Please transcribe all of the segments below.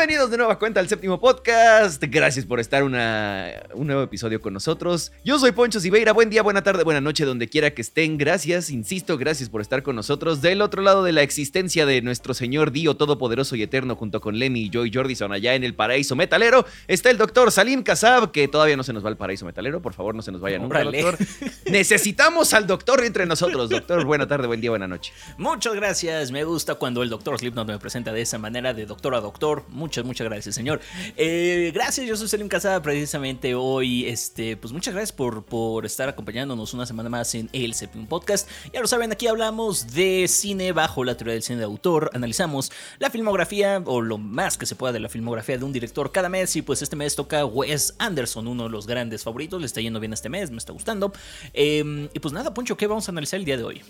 Bienvenidos de nueva cuenta al séptimo podcast. Gracias por estar una, un nuevo episodio con nosotros. Yo soy Poncho Siveira. Buen día, buena tarde, buena noche, donde quiera que estén. Gracias, insisto, gracias por estar con nosotros. Del otro lado de la existencia de nuestro Señor Dio Todopoderoso y Eterno, junto con Lemmy y Joy Jordison, allá en el paraíso metalero, está el doctor Salim Kasab, que todavía no se nos va al paraíso metalero. Por favor, no se nos vaya nunca, doctor. Necesitamos al doctor entre nosotros. Doctor, buena tarde, buen día, buena noche. Muchas gracias. Me gusta cuando el doctor Slipknot me presenta de esa manera, de doctor a doctor. Muchas, muchas gracias, señor. Eh, gracias, yo soy Selim Casada. Precisamente hoy, este, pues muchas gracias por, por estar acompañándonos una semana más en el Séptimo Podcast. Ya lo saben, aquí hablamos de cine bajo la teoría del cine de autor. Analizamos la filmografía, o lo más que se pueda de la filmografía de un director cada mes. Y pues este mes toca Wes Anderson, uno de los grandes favoritos. Le está yendo bien este mes, me está gustando. Eh, y pues nada, Poncho, ¿qué vamos a analizar el día de hoy?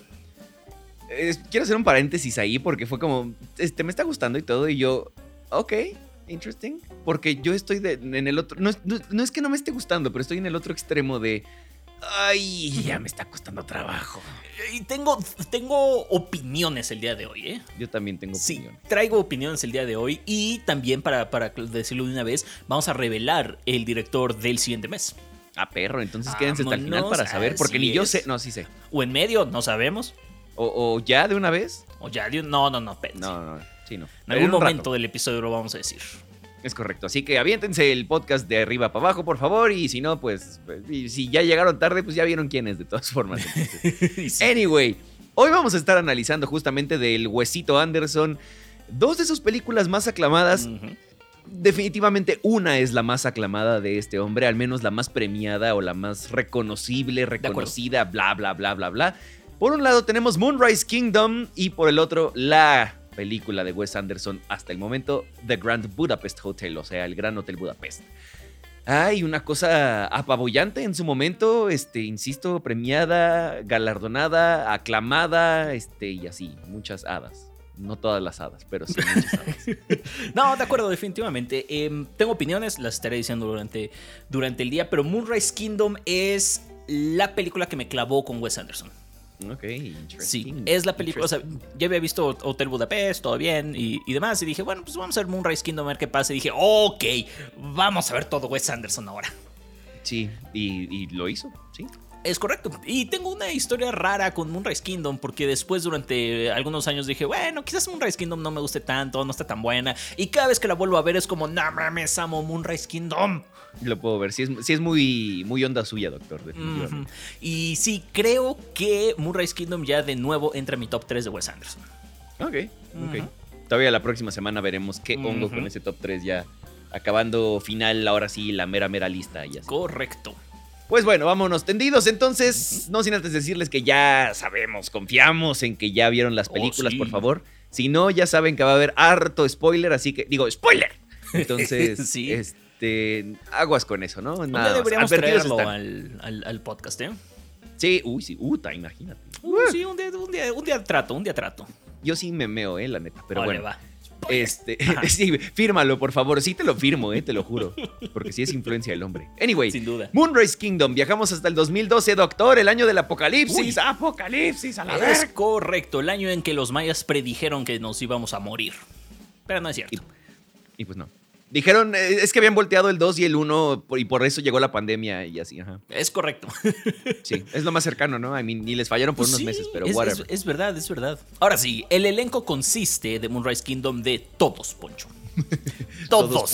Eh, quiero hacer un paréntesis ahí porque fue como, este, me está gustando y todo y yo, ok, interesting. Porque yo estoy de- en el otro, no, es- no- no es que no me esté gustando, pero estoy en el otro extremo de, ay, ya me está costando trabajo. Y tengo, tengo opiniones el día de hoy, ¿eh? Yo también tengo Sí, opinión. traigo opiniones el día de hoy y también para, para decirlo de una vez, vamos a revelar el director del siguiente mes. Ah, perro, entonces quédense hasta el final Vámonos, para saber, porque ni yo sé, no, sí sé. O en medio, no sabemos. O, o ya de una vez. O ya, de un- no, no, no. No, no, sí, no. En algún momento del episodio lo vamos a decir. Es correcto. Así que aviéntense el podcast de arriba para abajo, por favor. Y si no, pues, pues, y si ya llegaron tarde, pues ya vieron quién es, de todas formas. sí. Anyway, hoy vamos a estar analizando justamente del Huesito Anderson. Dos de sus películas más aclamadas. Definitivamente una es la más aclamada de este hombre, al menos la más premiada o la más reconocible, reconocida, bla, bla, bla, bla, bla. Por un lado tenemos Moonrise Kingdom y por el otro la película de Wes Anderson hasta el momento, The Grand Budapest Hotel, o sea, el Gran Hotel Budapest. Hay una cosa apabullante en su momento, este, insisto, premiada, galardonada, aclamada, este, y así, muchas hadas. No todas las hadas, pero sí muchas hadas. No, de acuerdo, definitivamente. Em, tengo opiniones, las estaré diciendo durante, durante el día, pero Moonrise Kingdom es la película que me clavó con Wes Anderson. Ok, Sí, es la película. O sea, ya había visto Hotel Budapest, todo bien y, y demás. Y dije, bueno, pues vamos a ver Moonrise Kingdom a ver qué pasa. Y dije, ok, vamos a ver todo Wes Anderson ahora. Sí, y, y lo hizo, sí. Es correcto. Y tengo una historia rara con Moonrise Kingdom porque después durante algunos años dije, bueno, quizás Moonrise Kingdom no me guste tanto, no está tan buena. Y cada vez que la vuelvo a ver es como, no mames, amo Moonrise Kingdom. Lo puedo ver. Sí es, sí es muy, muy onda suya, doctor, definitivamente. Y sí, creo que Moonrise Kingdom ya de nuevo entra en mi top 3 de Wes Anderson. Ok, ok. Todavía la próxima semana veremos qué hongo con ese top 3 ya. Acabando final, ahora sí, la mera, mera lista y así. Correcto. Pues bueno, vámonos tendidos. Entonces, no sin antes decirles que ya sabemos, confiamos en que ya vieron las Oh, películas, sí. por favor. Si no, ya saben que va a haber harto spoiler, así que digo, spoiler. Entonces, Sí. este, aguas con eso, ¿no? Nada más. deberíamos traerlo al, al- al podcast, ¿eh? Sí, uy, sí, uta, imagínate. Uh, sí, un día, un, día, un día trato, un día trato. Yo sí me meo, eh, la neta, pero bueno. va. Este, sí, fírmalo, por favor. Sí te lo firmo, eh, te lo juro. Porque sí es influencia del hombre. Anyway, Sin duda. Moonrise Kingdom. Viajamos hasta el 2012, doctor, el año del apocalipsis. Uy. Apocalipsis, a la Es vez. correcto, el año en que los mayas predijeron que nos íbamos a morir. Pero no es cierto. Y pues no. Dijeron, eh, es que habían volteado el 2 y el 1 por- y por eso llegó la pandemia y así, ajá. Es correcto. Sí, es lo más cercano, ¿no? I mean, y les fallaron por unos Sí, meses, pero es, whatever. es- es verdad, es verdad. Ahora sí, el elenco consiste de Moonrise Kingdom de todos, Poncho. Todos.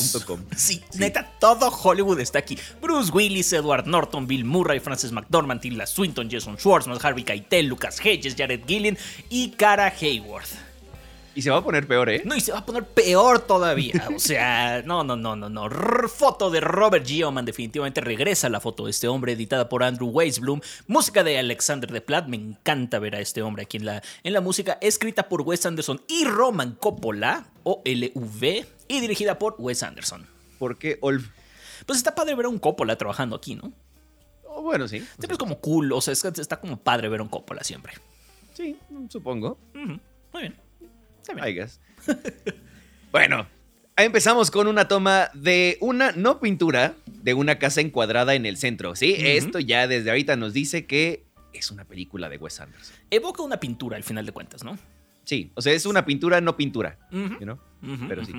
Sí, neta, todo Hollywood está aquí. Bruce Willis, Edward Norton, Bill Murray, Frances McDormand, Tilda Swinton, Jason Schwartzman, Harvey Keitel, Lucas Hedges, Jared Gillian y Cara Hayworth. Y se va a poner peor, ¿eh? No, y se va a poner peor todavía. O sea, no, no, no, no, no. Foto de Robert Geoman. Definitivamente regresa la foto de este hombre, editada por Andrew Weisblum. Música de Alexander de Platt. Me encanta ver a este hombre aquí en la, en la música. Escrita por Wes Anderson y Roman Coppola, o LV, y dirigida por Wes Anderson. Porque Olf. Pues está padre ver a un Coppola trabajando aquí, ¿no? oh, bueno, sí. Siempre es como cool. O sea, es está como padre ver a un Coppola siempre. Sí, supongo. Muy bien. I guess. bueno, ahí empezamos con una toma de una, no pintura, de una casa encuadrada en el centro. Sí, esto ya desde ahorita nos dice que es una película de Wes Anderson. Evoca una pintura al final de cuentas, ¿no? Sí, o sea, es una pintura, no pintura. Ujú, Pero sí.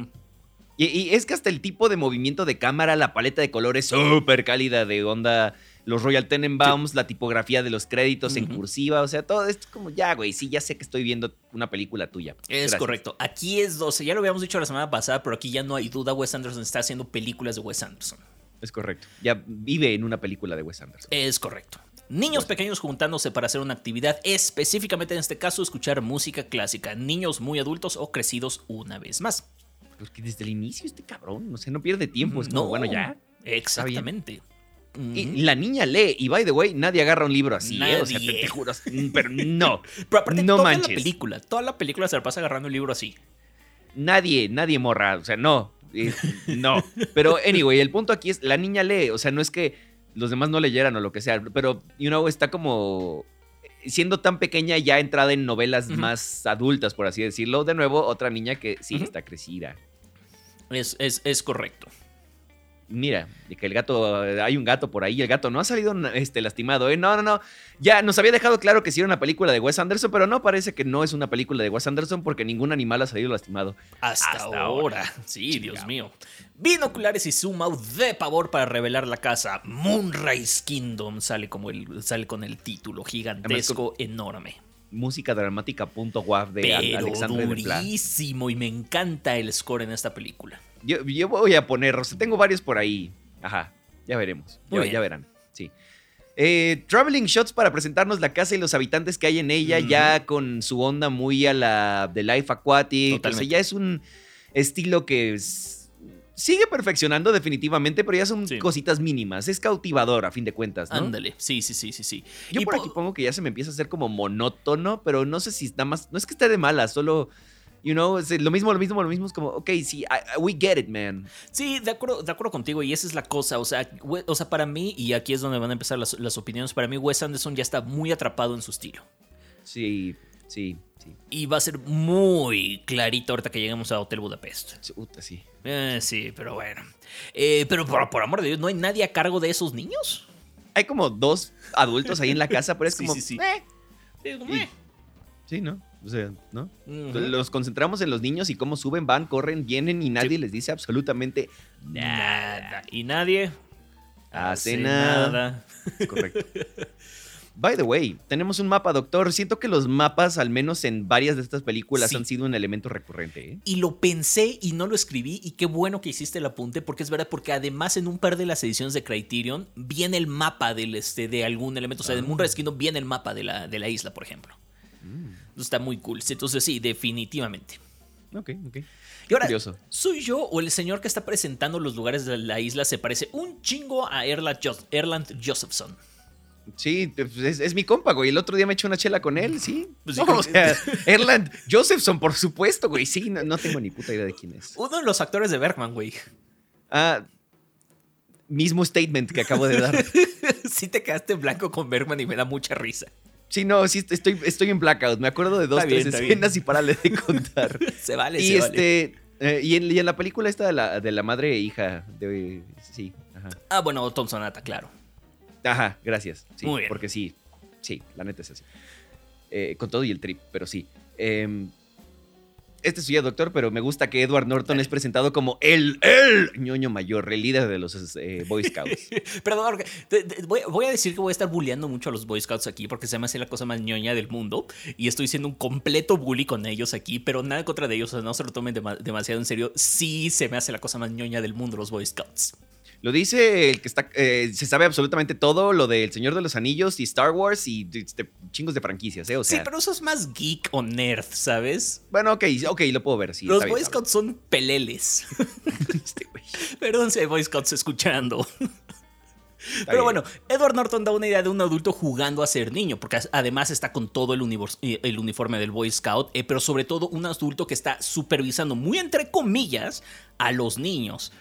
Y, y es que hasta el tipo de movimiento de cámara, la paleta de colores súper cálida de onda, los Royal Tenenbaums, la tipografía de los créditos en cursiva, o sea, todo esto es como, ya, güey, sí, ya sé que estoy viendo una película tuya. Es Gracias. correcto. Aquí es 12. Ya lo habíamos dicho la semana pasada, pero aquí ya no hay duda. Wes Anderson está haciendo películas de Wes Anderson. Es correcto. Ya vive en una película de Wes Anderson. Es correcto. Niños pequeños juntándose para hacer una actividad, específicamente en este caso escuchar música clásica. Niños muy adultos o crecidos una vez más. Pues que desde el inicio este cabrón, no sé, no pierde tiempo. Es como, No, bueno, ya. Exactamente. Y la niña lee, y by the way, nadie agarra un libro así, ¿eh? O sea, te, te juro. Pero no. Pero aparte, no toda manches. la película, toda la película se la pasa agarrando un libro así. Nadie, nadie morra. O sea, no. eh, no. Pero, anyway, el punto aquí es: la niña lee. O sea, no es que los demás no leyeran o lo que sea. Pero, you know, está como. Siendo tan pequeña, ya entrada en novelas más adultas, por así decirlo. De nuevo, otra niña que sí está crecida. Es, es, es correcto. Mira, de que el gato, hay un gato por ahí, el gato no ha salido este, lastimado, ¿eh? No, no, no. Ya nos había dejado claro que sí era una película de Wes Anderson, pero no parece que no es una película de Wes Anderson porque ningún animal ha salido lastimado. Hasta, Hasta ahora. ahora. Sí. Dios mío. Binoculares y zoom out de pavor para revelar la casa. Moonrise Kingdom sale, como el, sale con el título gigantesco, enorme. Música dramática.wav de Al- Pero Alexandre de durísimo y me encanta el score en esta película. Yo, yo voy a poner, o sea, tengo varios por ahí. Ajá, ya veremos. Ya, verán, sí. Eh, traveling shots para presentarnos la casa y los habitantes que hay en ella, ya con su onda muy a la de Life Aquatic. O sea, ya es un estilo que es- sigue perfeccionando definitivamente, pero ya son Sí. cositas mínimas. Es cautivador a fin de cuentas, ¿no? Ándale. Sí, sí, sí, sí, sí. Yo Y por po- aquí pongo que ya se me empieza a hacer como monótono, pero no sé si nada más. No es que esté de mala, solo. You know, es lo mismo, lo mismo, lo mismo. Es como, ok, sí, I- we get it, man. Sí, de acuerdo, de acuerdo contigo, y esa es la cosa. O sea, we- o sea, para mí, y aquí es donde van a empezar las, las opiniones, para mí Wes Anderson ya está muy atrapado en su estilo. Sí, sí, sí. Y va a ser muy clarito ahorita que lleguemos a Hotel Budapest. Sí. Eh, sí, pero bueno. Eh, pero por, por amor de Dios, ¿no hay nadie a cargo de esos niños? Hay como dos adultos ahí en la casa, pero es Sí, como. sí, sí. eh, Sí, eh. sí, ¿no? O sea, ¿no? Ujú. Los concentramos en los niños y cómo suben, van, corren, vienen y nadie les dice absolutamente Nada. Y nadie Hace nada. Correcto. By the way, tenemos un mapa, doctor. Siento que los mapas, al menos en varias de estas películas, Sí. han sido un elemento recurrente. ¿eh? Y lo pensé y no lo escribí. Y qué bueno que hiciste el apunte, porque es verdad, porque además en un par de las ediciones de Criterion viene el mapa del, este, de algún elemento. O sea, de Ah. Moonrise Kingdom viene el mapa de la, de la isla, por ejemplo. Está muy cool. Entonces, sí, definitivamente. Ok, ok. Y ahora, Curioso. ¿soy yo o el señor que está presentando los lugares de la isla se parece un chingo a Erland, Jo- Erland Josephson? Sí, pues, es, es mi compa, güey. El otro día me eché una chela con él, sí. Pues No, o sea, Erland Josephson, por supuesto, güey. Sí, no, no tengo ni puta idea de quién es. Uno de los actores de Bergman, güey. Ah, mismo statement que acabo de dar. sí te quedaste en blanco con Bergman y me da mucha risa. Sí, no, sí, estoy, estoy en blackout. Me acuerdo de dos, Está tres bien. escenas y parale de contar. Se vale, y se vale. este. eh, y, en, y en la película esta de la, de la madre e hija. De, sí, ajá. Ah, bueno, Tom Sonata, claro. Ajá, gracias. Sí, Muy bien. Porque sí, sí, la neta es así. Eh, con todo y el trip, pero sí. Em, este es ya doctor, pero me gusta que Edward Norton es presentado como el, el ñoño mayor, el líder de los eh, Boy Scouts. Perdón, te- te- voy, voy a decir que voy a estar bulleando mucho a los Boy Scouts aquí porque se me hace la cosa más ñoña del mundo y estoy siendo un completo bully con ellos aquí, pero nada contra de ellos, o sea, no se lo tomen dema- demasiado en serio. Sí se me hace la cosa más ñoña del mundo los Boy Scouts. Lo dice el que está, eh, se sabe absolutamente todo, lo del Señor de los Anillos y Star Wars y este, chingos de franquicias, ¿eh? O sea, sí, pero eso es más geek o nerd, ¿sabes? bueno, ok, ok, lo puedo ver, sí. los Boy Scouts son peleles. Este Perdón si hay Boy Scouts escuchando. está Pero bien. bueno, Edward Norton da una idea de un adulto jugando a ser niño, porque además está con todo el, eh, el uniforme del Boy Scout, eh, pero sobre todo un adulto que está supervisando, muy entre comillas, a los niños.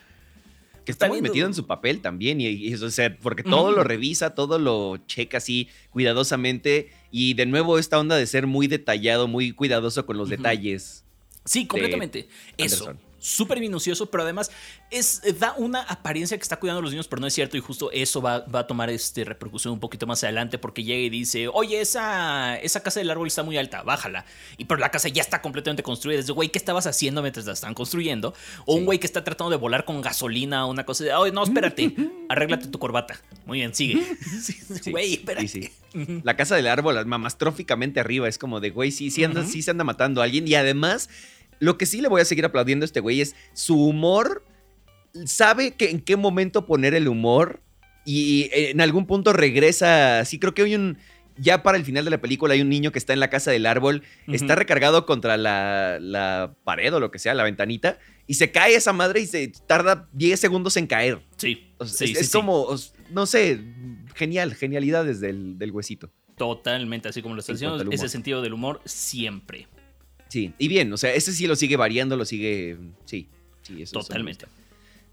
Que está Está muy viendo- metido en su papel también, y, y eso, o sea, porque todo lo revisa, todo lo checa así cuidadosamente, y de nuevo esta onda de ser muy detallado, muy cuidadoso con los detalles. Sí, completamente. Eso. Súper minucioso, pero además es, eh, da una apariencia que está cuidando a los niños, pero no es cierto. Y justo eso va, va a tomar este repercusión un poquito más adelante porque llega y dice, oye, esa, esa casa del árbol está muy alta, bájala. Y pero la casa ya está completamente construida. Es de, güey, ¿qué estabas haciendo mientras la están construyendo? O un güey que está tratando de volar con gasolina o una cosa de, oye, no, espérate, arréglate tu corbata. Muy bien, sigue. Güey, espérate. La casa del árbol, mamastróficamente arriba, es como de, güey, sí, sí, anda, sí se anda matando a alguien. Y además, lo que sí le voy a seguir aplaudiendo a este güey es su humor. Sabe que en qué momento poner el humor y en algún punto regresa. Sí, creo que hay un. Ya para el final de la película hay un niño que está en la casa del árbol, está recargado contra la, la, pared o lo que sea, la ventanita, y se cae esa madre y se tarda 10 segundos en caer. Sí. es, como, no sé, genial, genialidades del, del huesito. Totalmente, así como lo estás diciendo, ese sentido del humor siempre. Sí, y bien, o sea, ese sí lo sigue variando, lo sigue. Sí, sí, eso Totalmente.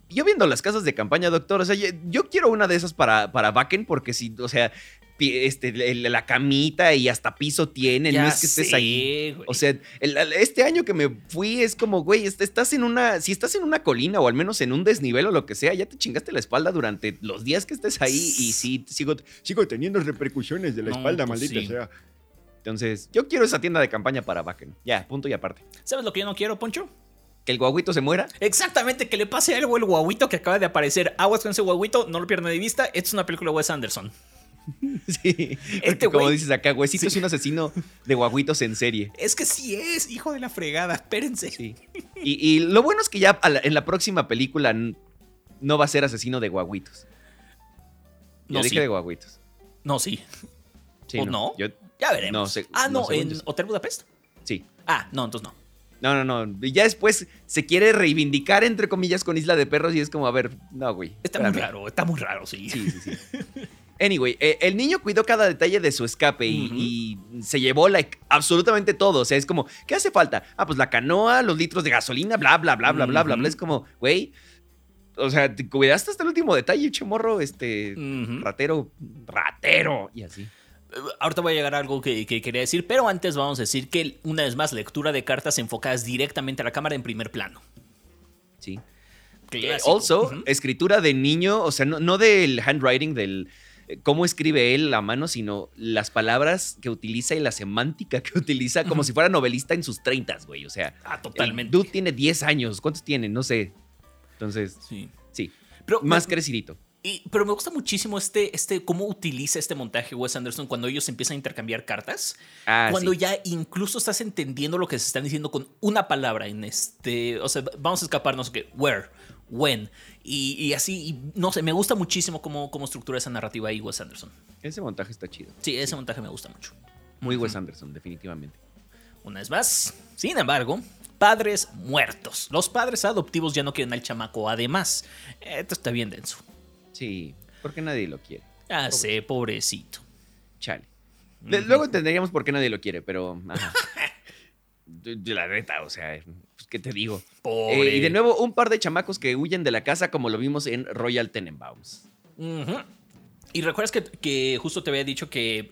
yo viendo las casas de campaña, doctor, o sea, yo, quiero una de esas para, para Bakken, porque si, o sea, este, la camita y hasta piso tiene, no es que estés ahí. O sea, este año que me fui es como, güey, estás en una, si estás en una colina o al menos en un desnivel o lo que sea, ya te chingaste la espalda durante los días que estés ahí y sí, sigo, sigo teniendo repercusiones de la espalda, pues maldita sea. Entonces, yo quiero esa tienda de campaña para Bakken. Ya, punto y aparte. ¿Sabes lo que yo no quiero, Poncho? ¿Que el guaguito se muera? Exactamente, que le pase algo al guaguito que acaba de aparecer. Aguas con ese guaguito, no lo pierdan de vista. Esto es una película de Wes Anderson. Sí, este como dices acá, Huesito es un asesino de guaguitos en serie. Es que sí es, hijo de la fregada, espérense. Sí. Y, lo bueno es que ya en la próxima película no va a ser asesino de guaguitos. No, dije de guaguitos. No, sí. ¿O no? Ya veremos. ah, no, ¿en Hotel Budapest? Sí. Ah, no, entonces no. No, no, no. Y ya después se quiere reivindicar, entre comillas, con Isla de Perros y es como, a ver, no, güey. Está muy raro, está muy raro, sí. Sí, sí, sí. Anyway, eh, el niño cuidó cada detalle de su escape y, se llevó like, absolutamente todo. O sea, es como, ¿qué hace falta? Ah, pues la canoa, los litros de gasolina, bla, bla, bla, bla, bla, bla, bla. Es como, güey, o sea, te cuidaste hasta el último detalle, chemorro, este, ratero, ratero, y así. Ahorita voy a llegar a algo que, quería decir, pero antes vamos a decir que una vez más, lectura de cartas enfocadas directamente a la cámara en primer plano. Sí. Eh, also, escritura de niño, o sea, no, del handwriting, del eh, cómo escribe él la mano, sino las palabras que utiliza y la semántica que utiliza, como si fuera novelista en sus treintas, güey. O sea, ah, totalmente. Dude tiene 10 años. ¿Cuántos tiene? No sé. Entonces, sí. Sí. Pero, más crecidito pero me gusta muchísimo este, este, cómo utiliza este montaje Wes Anderson cuando ellos empiezan a intercambiar cartas. Ah, cuando ya incluso estás entendiendo lo que se están diciendo con una palabra en este. O sea, vamos a escaparnos que where, when. Y, así, y, no sé, me gusta muchísimo cómo, cómo estructura esa narrativa ahí Wes Anderson. Ese montaje está chido. Sí, ese montaje me gusta mucho. Muy Wes Anderson, definitivamente. Una vez más, sin embargo, padres muertos. Los padres adoptivos ya no quieren al chamaco. Además, esto está bien denso. Sí, porque nadie lo quiere. Ah, sé, pobrecito. Chale. Luego entenderíamos por qué nadie lo quiere, pero. la neta, o sea, pues, ¿qué te digo? Eh, y de nuevo, un par de chamacos que huyen de la casa, como lo vimos en Royal Tenenbaums. Y recuerdas que, justo te había dicho que,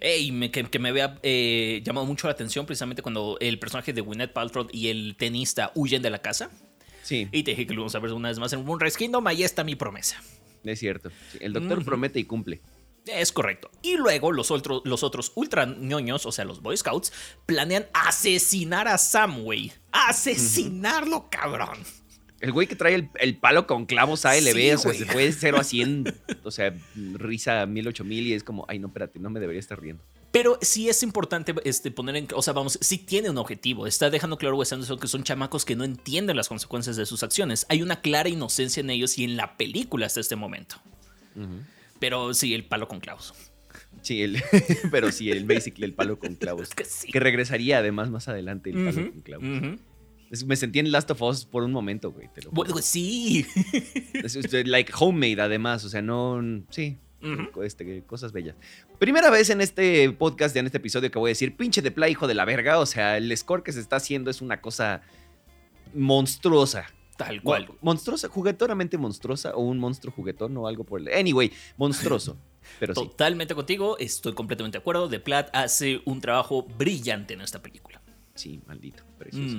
que, me había eh, llamado mucho la atención precisamente cuando el personaje de Gwyneth Paltrow y el tenista huyen de la casa. Sí. Y te dije que lo vamos a ver una vez más en Moonrise Kingdom. Ahí está mi promesa. Es cierto. El doctor promete y cumple. Es correcto. Y luego los, otros los otros ultra ñoños, o sea, los Boy Scouts, planean asesinar a Samway. Asesinarlo, cabrón. El güey que trae el, palo con clavos ALB, o sea, se fue 0 a 100, o sea, risa 1000, 8000 y es como, ay, no, espérate, no me debería estar riendo. Pero sí es importante este, poner en. O sea, vamos, sí tiene un objetivo. Está dejando claro Wes Anderson que son chamacos que no entienden las consecuencias de sus acciones. Hay una clara inocencia en ellos y en la película hasta este momento. Pero sí, el palo con clavos. Sí, el, pero sí, el basically el palo con clavos. que, regresaría además más adelante el palo con clavos. Me sentí en Last of Us por un momento, güey. bueno, sí. like homemade, además. O sea, no. Sí. Este, cosas bellas. Primera vez en este podcast, en este episodio, que voy a decir, pinche de play, hijo de la verga. O sea, el score que se está haciendo es una cosa monstruosa. Tal cual. Monstruosa, juguetoramente monstruosa, o un monstruo juguetón o algo por el. Anyway, monstruoso. Pero Totalmente contigo, estoy completamente de acuerdo. The Plat hace un trabajo brillante en esta película. Sí, maldito, precioso,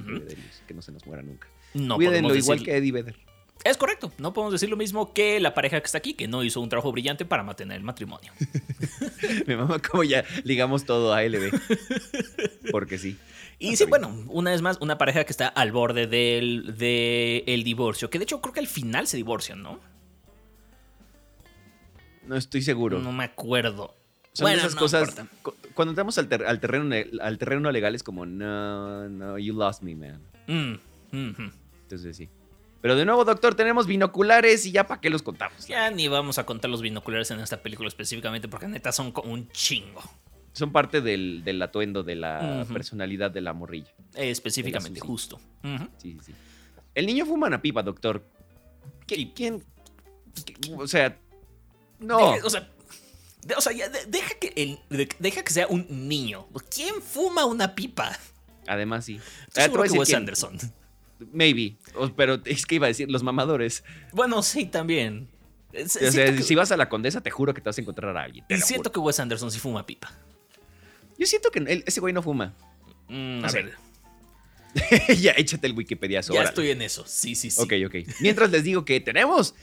que no se nos muera nunca. No Cuídenlo igual que Eddie Vedder. Es correcto, no podemos decir lo mismo que la pareja que está aquí, que no hizo un trabajo brillante para mantener el matrimonio. Mi mamá, como ya ligamos todo a LB. Porque sí. Y sí, bueno, una vez más, una pareja que está al borde del, de el divorcio, que de hecho creo que al final se divorcian, ¿no? No estoy seguro. No me acuerdo. Son Bueno, esas no cosas. importa. Cuando entramos al, ter- al terreno, al terreno legal es como, no, no, you lost me, man. Mm, mhm. Entonces sí. Pero de nuevo, doctor, tenemos binoculares y ya para qué los contamos. Ya ni vamos a contar los binoculares en esta película específicamente porque neta son como un chingo. Son parte del, del atuendo de la personalidad de la morrilla. Eh, específicamente, justo. Sí, sí, sí. El niño fuma una pipa, doctor. ¿Qui- ¿Quién? O sea, no. O sea, de- o sea, ya de- deja, que el, de- deja que sea un niño. ¿Quién fuma una pipa? Además, sí. Estoy Ah, te voy que Wes. Anderson. Maybe. Pero es que iba a decir los mamadores. Bueno, sí, también. Eh, O sea, que- si vas a la condesa, te juro que te vas a encontrar a alguien. te siento juro. que Wes Anderson sí fuma pipa. Yo siento que él- ese güey no fuma. Mm, No a sé. ver, ya, échate el Wikipedia. ya estoy en eso. Sí, sí, sí. Ok, ok. Mientras les digo que tenemos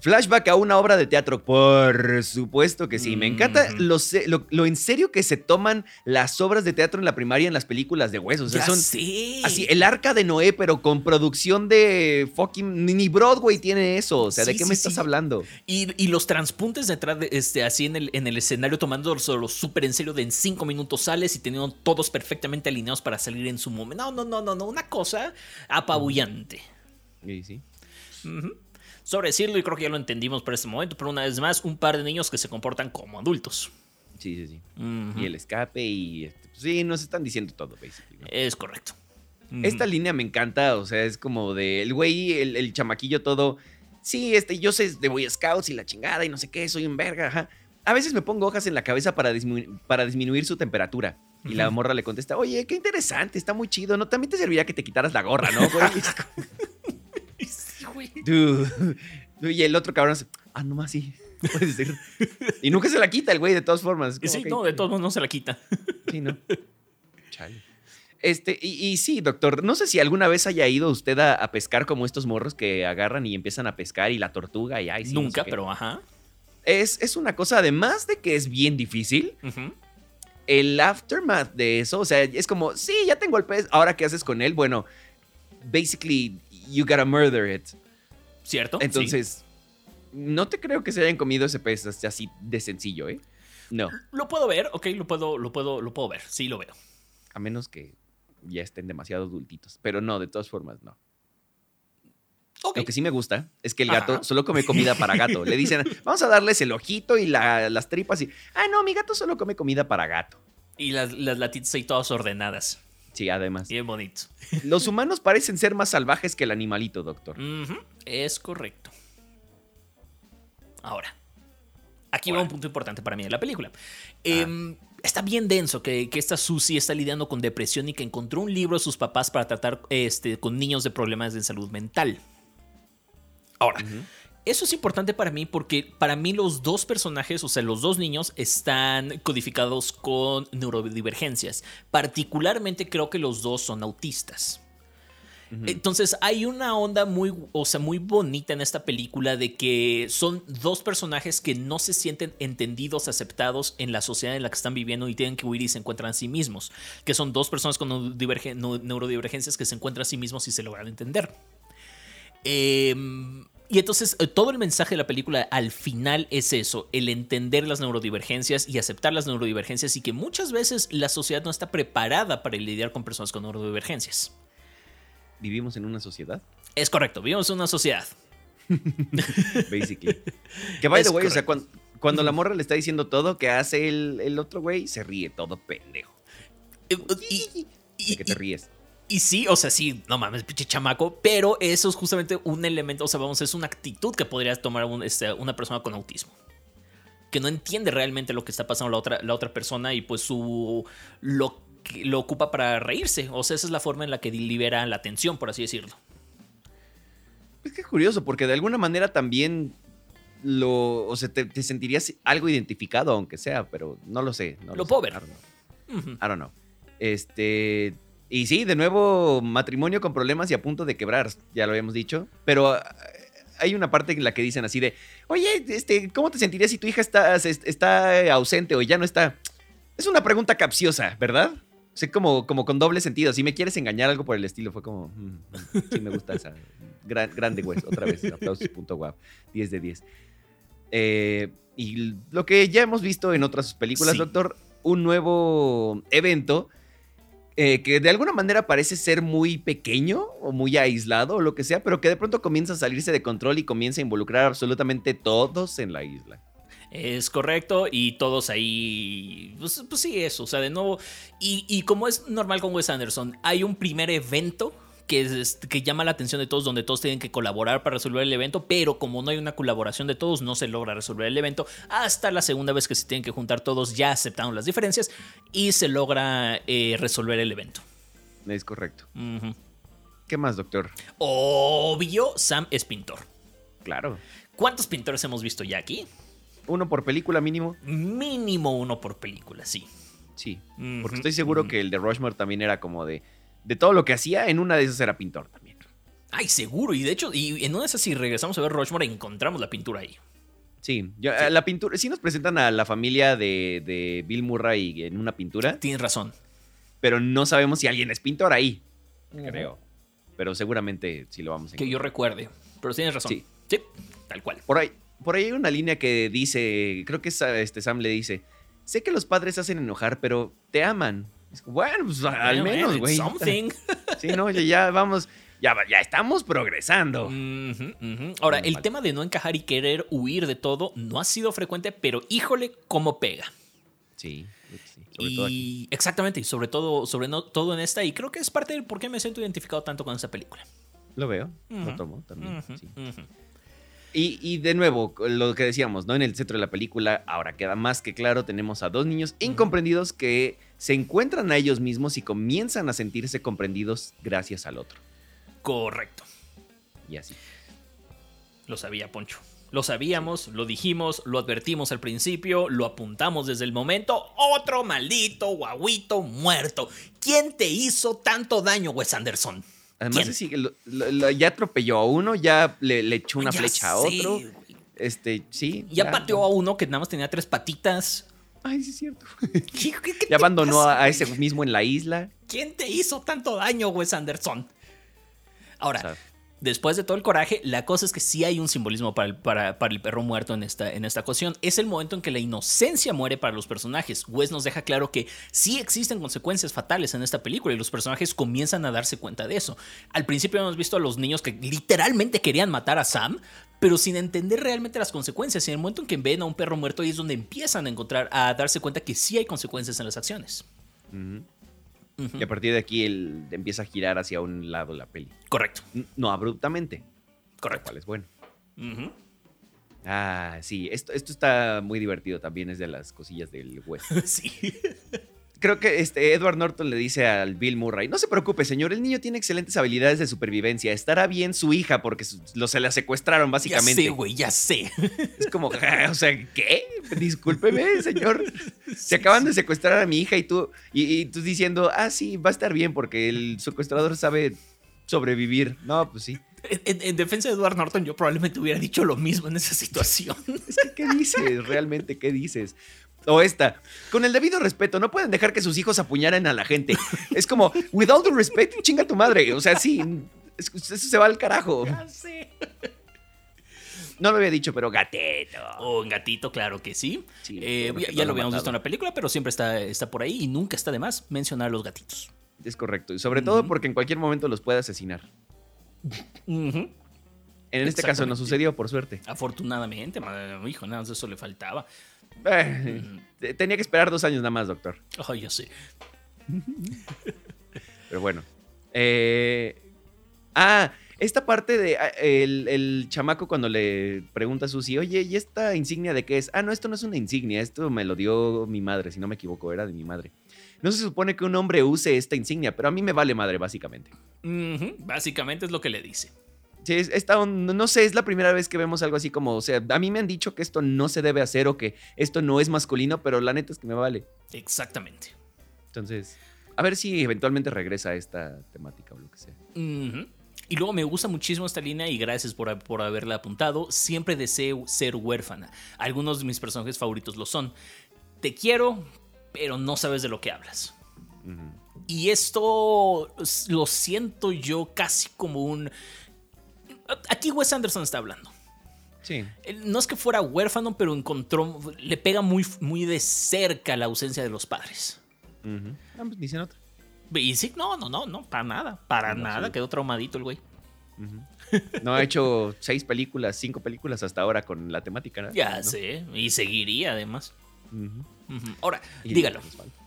flashback a una obra de teatro. Por supuesto que sí. Me encanta lo, se- lo- lo en serio que se toman las obras de teatro en la primaria en las películas de huesos. O sea, Ya son sé. así, el arca de Noé, pero con producción de fucking. Ni Broadway tiene eso. O sea, ¿de Sí, qué sí, me estás sí. hablando? Y, y los transpuntes detrás de este, así en el, en el escenario, tomándolo súper en serio, de en cinco minutos sales y teniendo todos perfectamente alineados para salir en su momento. No, no, no, no, no. Una cosa apabullante. Y sí. Ujú. Sobre decirlo, y creo que ya lo entendimos por este momento, pero una vez más, un par de niños que se comportan como adultos. Sí, sí, sí. Y el escape y. este, pues, sí, nos están diciendo todo, basically. ¿no? Es correcto. Esta línea me encanta, o sea, es como de el güey, el, el chamaquillo todo. Sí, este, yo sé de Boy Scouts y la chingada y no sé qué, soy un verga, ajá. A veces me pongo hojas en la cabeza para, disminuir, para disminuir su temperatura. Y la morra le contesta, oye, qué interesante, está muy chido, ¿no? También te serviría que te quitaras la gorra, ¿no, güey? Güey. Dude. Y el otro cabrón, hace, ah, nomás sí. Puede ser. Y nunca se la quita el güey, de todas formas. Sí, no, de todos modos no se la quita. Sí, ¿no? Chale. Este, y, y sí, doctor, no sé si alguna vez haya ido usted a, a pescar como estos morros que agarran y empiezan a pescar y la tortuga y ay, sí, no sé Nunca, qué. pero ajá. Es, es una cosa, además de que es bien difícil, el aftermath de eso, o sea, es como, sí, ya tengo el pez, ahora qué haces con él, bueno, basically, you gotta murder it. ¿Cierto? Sí. Entonces, no te creo que se hayan comido ese pez así de sencillo, ¿eh? No, Lo puedo ver, ok, lo puedo, lo puedo, lo puedo ver. Sí, lo veo. a menos que ya estén demasiado adultitos, pero no, de todas formas, no. Lo que sí me gusta es que el Ajá. gato solo come comida para gato. Le dicen, vamos a darles el ojito y la- las tripas y, ah, no, mi gato solo come comida para gato. Y las, las latitas ahí todas ordenadas. Sí, además. Bien bonito. Los humanos parecen ser más salvajes que el animalito, doctor. Es correcto. Ahora, aquí va un punto importante para mí de la película. Em, está bien denso que, que esta Susie está lidiando con depresión y que encontró un libro de sus papás para tratar este, con niños de problemas de salud mental. Ahora. Eso es importante para mí porque para mí los dos personajes, o sea, los dos niños, están codificados con neurodivergencias. Particularmente creo que los dos son autistas. Entonces hay una onda muy, o sea, muy bonita en esta película de que son dos personajes que no se sienten entendidos, aceptados en la sociedad en la que están viviendo y tienen que huir y se encuentran a sí mismos. Que son dos personas con neurodivergen- neu- neurodivergencias que se encuentran a sí mismos y se logran entender. Em, y entonces eh, todo el mensaje de la película al final es eso, el entender las neurodivergencias y aceptar las neurodivergencias y que muchas veces la sociedad no está preparada para lidiar con personas con neurodivergencias. Vivimos en una sociedad, Es correcto, vivimos en una sociedad. basically. que by the way, o sea, cuando, cuando la morra le está diciendo todo que hace el, el otro güey, se ríe todo pendejo. Eh, Y, y- ¿De qué te ríes? Y sí, o sea, sí, no mames, pinche chamaco, pero eso es justamente un elemento, o sea, vamos, es una actitud que podría tomar un- este, una persona con autismo. Que no entiende realmente lo que está pasando la otra, la otra persona y pues su lo, lo ocupa para reírse. O sea, esa es la forma en la que libera la tensión, por así decirlo. Es que es curioso, porque de alguna manera también lo. O sea, te, te sentirías algo identificado, aunque sea, pero no lo sé. no Lo sé. puedo ver. I don't know. Ujú. I don't know. Este. Y sí, de nuevo, matrimonio con problemas y a punto de quebrar, ya lo habíamos dicho. Pero eh, hay una parte en la que dicen así de, oye, este, ¿cómo te sentirías si tu hija está, está ausente o ya no está? Es una pregunta capciosa, ¿verdad? O sea, como, como con doble sentido. Si me quieres engañar algo por el estilo, fue como, mm, mm, sí me gusta esa. grande, güey, otra vez, aplausos, punto guap, 10 de 10. Eh, y lo que ya hemos visto en otras películas, doctor, un nuevo evento eh, que de alguna manera parece ser muy pequeño o muy aislado o lo que sea, pero que de pronto comienza a salirse de control y comienza a involucrar absolutamente todos en la isla. Es correcto, y todos ahí. Pues, pues sí, eso. O sea, de nuevo. Y, y, como es normal con Wes Anderson, hay un primer evento que, que llama la atención de todos, donde todos tienen que colaborar para resolver el evento, pero como no hay una colaboración de todos, no se logra resolver el evento. Hasta la segunda vez que se tienen que juntar todos, ya aceptaron las diferencias y se logra eh, resolver el evento. Es correcto. ¿Qué más, doctor? Obvio, Sam es pintor. Claro. ¿Cuántos pintores hemos visto ya aquí? ¿Uno por película mínimo? Mínimo uno por película, sí. Sí. Porque estoy seguro que el de Rushmore también era como de de todo lo que hacía, en una de esas era pintor también. Ay, seguro. Y de hecho, y en una de esas, si regresamos a ver Rushmore, encontramos la pintura ahí. Sí, eh, la pintura, sí nos presentan a la familia de, Bill Murray en una pintura. Tienes razón. Pero no sabemos si alguien es pintor ahí. Creo. Pero seguramente sí lo vamos a encontrar. Que yo recuerde. Pero tienes razón. Sí. Sí, tal cual. Por ahí, por ahí hay una línea que dice, creo que este Sam le dice, sé que los padres hacen enojar, pero te aman. Bueno, pues al menos, güey. Sí, no, ya, vamos, ya, ya estamos progresando. Ahora, el tema de no encajar y querer huir de todo no ha sido frecuente, pero híjole, cómo pega. Sí. y exactamente, y sobre todo, sobre todo en esta, y creo que es parte del por qué me siento identificado tanto con esta película. Lo veo, lo tomo también. sí. Y, de nuevo, lo que decíamos, ¿no? En el centro de la película, ahora queda más que claro, tenemos a dos niños incomprendidos que se encuentran a ellos mismos y comienzan a sentirse comprendidos gracias al otro. Correcto. Y así. Lo sabía, Poncho. Lo sabíamos, lo dijimos, lo advertimos al principio, lo apuntamos desde el momento. Otro maldito guaguito muerto. ¿Quién te hizo tanto daño, Wes Anderson? Además, ya atropelló a uno, ya le, echó una flecha a otro. Este, sí. Ya, pateó a uno que nada más tenía tres patitas. Ay, sí es cierto. ya abandonó a, ese mismo en la isla. ¿Quién te hizo tanto daño, Wes Anderson? Ahora, después de todo el coraje, la cosa es que sí hay un simbolismo para el, para, el perro muerto en esta, en esta ocasión. Es el momento en que la inocencia muere para los personajes. Wes nos deja claro que sí existen consecuencias fatales en esta película y los personajes comienzan a darse cuenta de eso. Al principio hemos visto a los niños que literalmente querían matar a Sam, pero sin entender realmente las consecuencias. Y en el momento en que ven a un perro muerto, ahí es donde empiezan a encontrar, a darse cuenta que sí hay consecuencias en las acciones. Y a partir de aquí él empieza a girar hacia un lado la peli. Correcto. No abruptamente. Correcto. Cual es bueno. Ah, sí, esto, esto está muy divertido también, es de las cosillas del hueso. sí creo que este Edward Norton le dice al Bill Murray, no se preocupe, señor, el niño tiene excelentes habilidades de supervivencia, estará bien su hija porque lo, se la secuestraron básicamente. Ya sé, güey, ya sé. Es como, o sea, ¿qué? Discúlpeme, señor. Se acaban de secuestrar a mi hija y tú, y, tú diciendo, ah, sí, va a estar bien porque el secuestrador sabe sobrevivir. No, pues sí. En, defensa de Edward Norton, yo probablemente hubiera dicho lo mismo en esa situación. Es que, ¿qué dices? Realmente, ¿qué dices? O esta, con el debido respeto, no pueden dejar que sus hijos apuñaren a la gente. Es como, with all due respect, chinga tu madre. O sea, sí, eso se va al carajo. No lo había dicho, pero gatito. O un gatito, claro que sí. Eh, ya, lo habíamos visto en la película, pero siempre está, está por ahí y nunca está de más mencionar a los gatitos. Es correcto. Y sobre todo porque en cualquier momento los puede asesinar. En este caso no sucedió, por suerte. Afortunadamente, hijo, nada más eso le faltaba. Eh, tenía que esperar dos años nada más, doctor. Ay, ya sé. Pero bueno. Eh, ah, esta parte de ah, el, chamaco cuando le pregunta a Susi, oye, ¿y esta insignia de qué es? Ah, no, esto no es una insignia, esto me lo dio mi madre, si no me equivoco, era de mi madre. No se supone que un hombre use esta insignia, pero a mí me vale madre, básicamente. Básicamente es lo que le dice. Sí, esta, no sé, es la primera vez que vemos algo así como, o sea, a mí me han dicho que esto no se debe hacer o que esto no es masculino, pero la neta es que me vale. Exactamente. Entonces, A ver si eventualmente regresa a esta temática o lo que sea. Y luego me gusta muchísimo esta línea y gracias por, por haberla apuntado. Siempre deseo ser huérfana. Algunos de mis personajes favoritos lo son. Te quiero, pero no sabes de lo que hablas. Y esto lo siento yo casi como un... Aquí Wes Anderson está hablando. Sí. No es que fuera huérfano, pero encontró... Le pega muy, muy de cerca la ausencia de los padres. Ujú. Ah, pues ni se nota. Y sí, no, no, no, no, para nada. Para No, nada. sí. Quedó traumadito el güey. Ujú. No ha hecho seis películas, cinco películas hasta ahora con la temática. ¿no? Ya ¿No? sé. Y seguiría además. Ujú. Ahora, Y dígalo.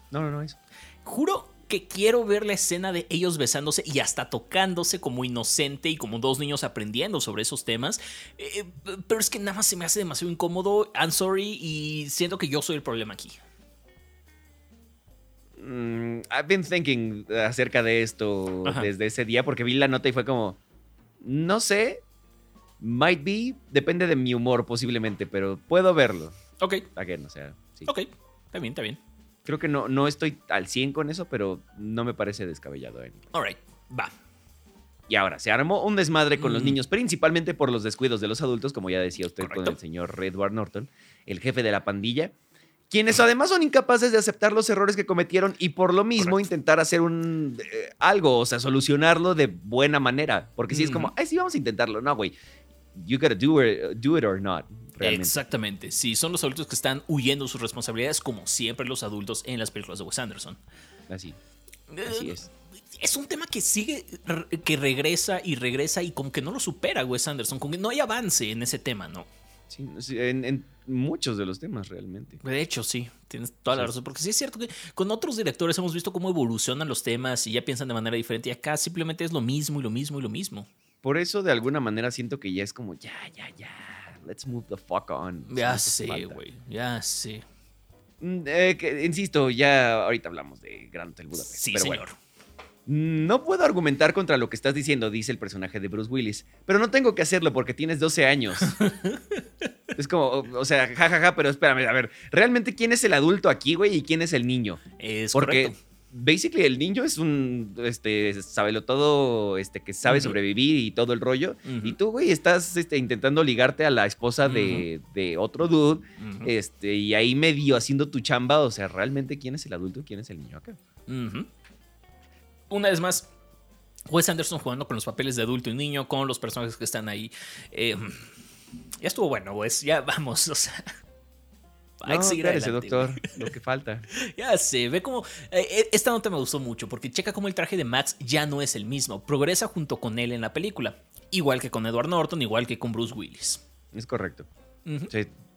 No, no, no, eso. Juro que quiero ver la escena de ellos besándose y hasta tocándose como inocente y como dos niños aprendiendo sobre esos temas. Eh, pero es que nada más se me hace demasiado incómodo. I'm sorry y siento que yo soy el problema aquí. Mm, I've been thinking acerca de esto Ajá. desde ese día porque vi la nota y fue como, no sé, might be, depende de mi humor posiblemente, pero puedo verlo. Ok, Again, o sea, sí. ok. Está bien, está bien. Creo que no, no estoy al 100 con eso, pero no me parece descabellado. eh. Alright, va. Y ahora, se armó un desmadre con los Mm. niños, principalmente por los descuidos de los adultos, como ya decía usted con el señor Edward Norton, el jefe de la pandilla, quienes además son incapaces de aceptar los errores que cometieron y por lo mismo Correcto. intentar hacer un eh, algo, o sea, solucionarlo de buena manera. Porque si es como, Ujú. ay, sí, vamos a intentarlo. No, güey. You gotta do it, do it or not. Realmente. Exactamente. Sí, son los adultos que están huyendo de sus responsabilidades, como siempre los adultos en las películas de Wes Anderson. Así, así Eh, es. Es un tema que sigue, que regresa y regresa y como que no lo supera Wes Anderson, como que no hay avance en ese tema, ¿no? Sí, sí, en, en muchos de los temas, realmente. De hecho, sí, tienes toda la Sí. razón, porque sí es cierto que con otros directores hemos visto cómo evolucionan los temas y ya piensan de manera diferente y acá simplemente es lo mismo y lo mismo y lo mismo. Por eso, de alguna manera, siento que ya es como, ya, ya, ya. Let's move the fuck on. Ya hace sé, güey, ya sé. Mm, eh, que- insisto, ya ahorita hablamos de Grand Hotel Budapest. Sí, pero señor. bueno. No puedo argumentar contra lo que estás diciendo, dice el personaje de Bruce Willis. Pero no tengo que hacerlo porque tienes 12 años. es como, o, o sea, jajaja, pero espérame, a ver, ¿realmente quién es el adulto aquí, güey? ¿Y quién es el niño? Es Porque, correcto. Basically, el niño es un, este, sabelo todo, este, que sabe sobrevivir y todo el rollo. Y tú, güey, estás este, intentando ligarte a la esposa de, de otro dude. Este, y ahí medio haciendo tu chamba, o sea, realmente quién es el adulto y quién es el niño acá. Una vez más, Wes Anderson jugando con los papeles de adulto y niño, con los personajes que están ahí. Eh, ya estuvo bueno, Wes. Ya vamos, o sea. Hay que No, seguir espérese, adelante, doctor, güey. lo que falta. Ya sé, ve como. eh, eh, esta nota me gustó mucho porque checa cómo el traje de Max ya no es el mismo. Progresa junto con él en la película. Igual que con Edward Norton, igual que con Bruce Willis. Es correcto.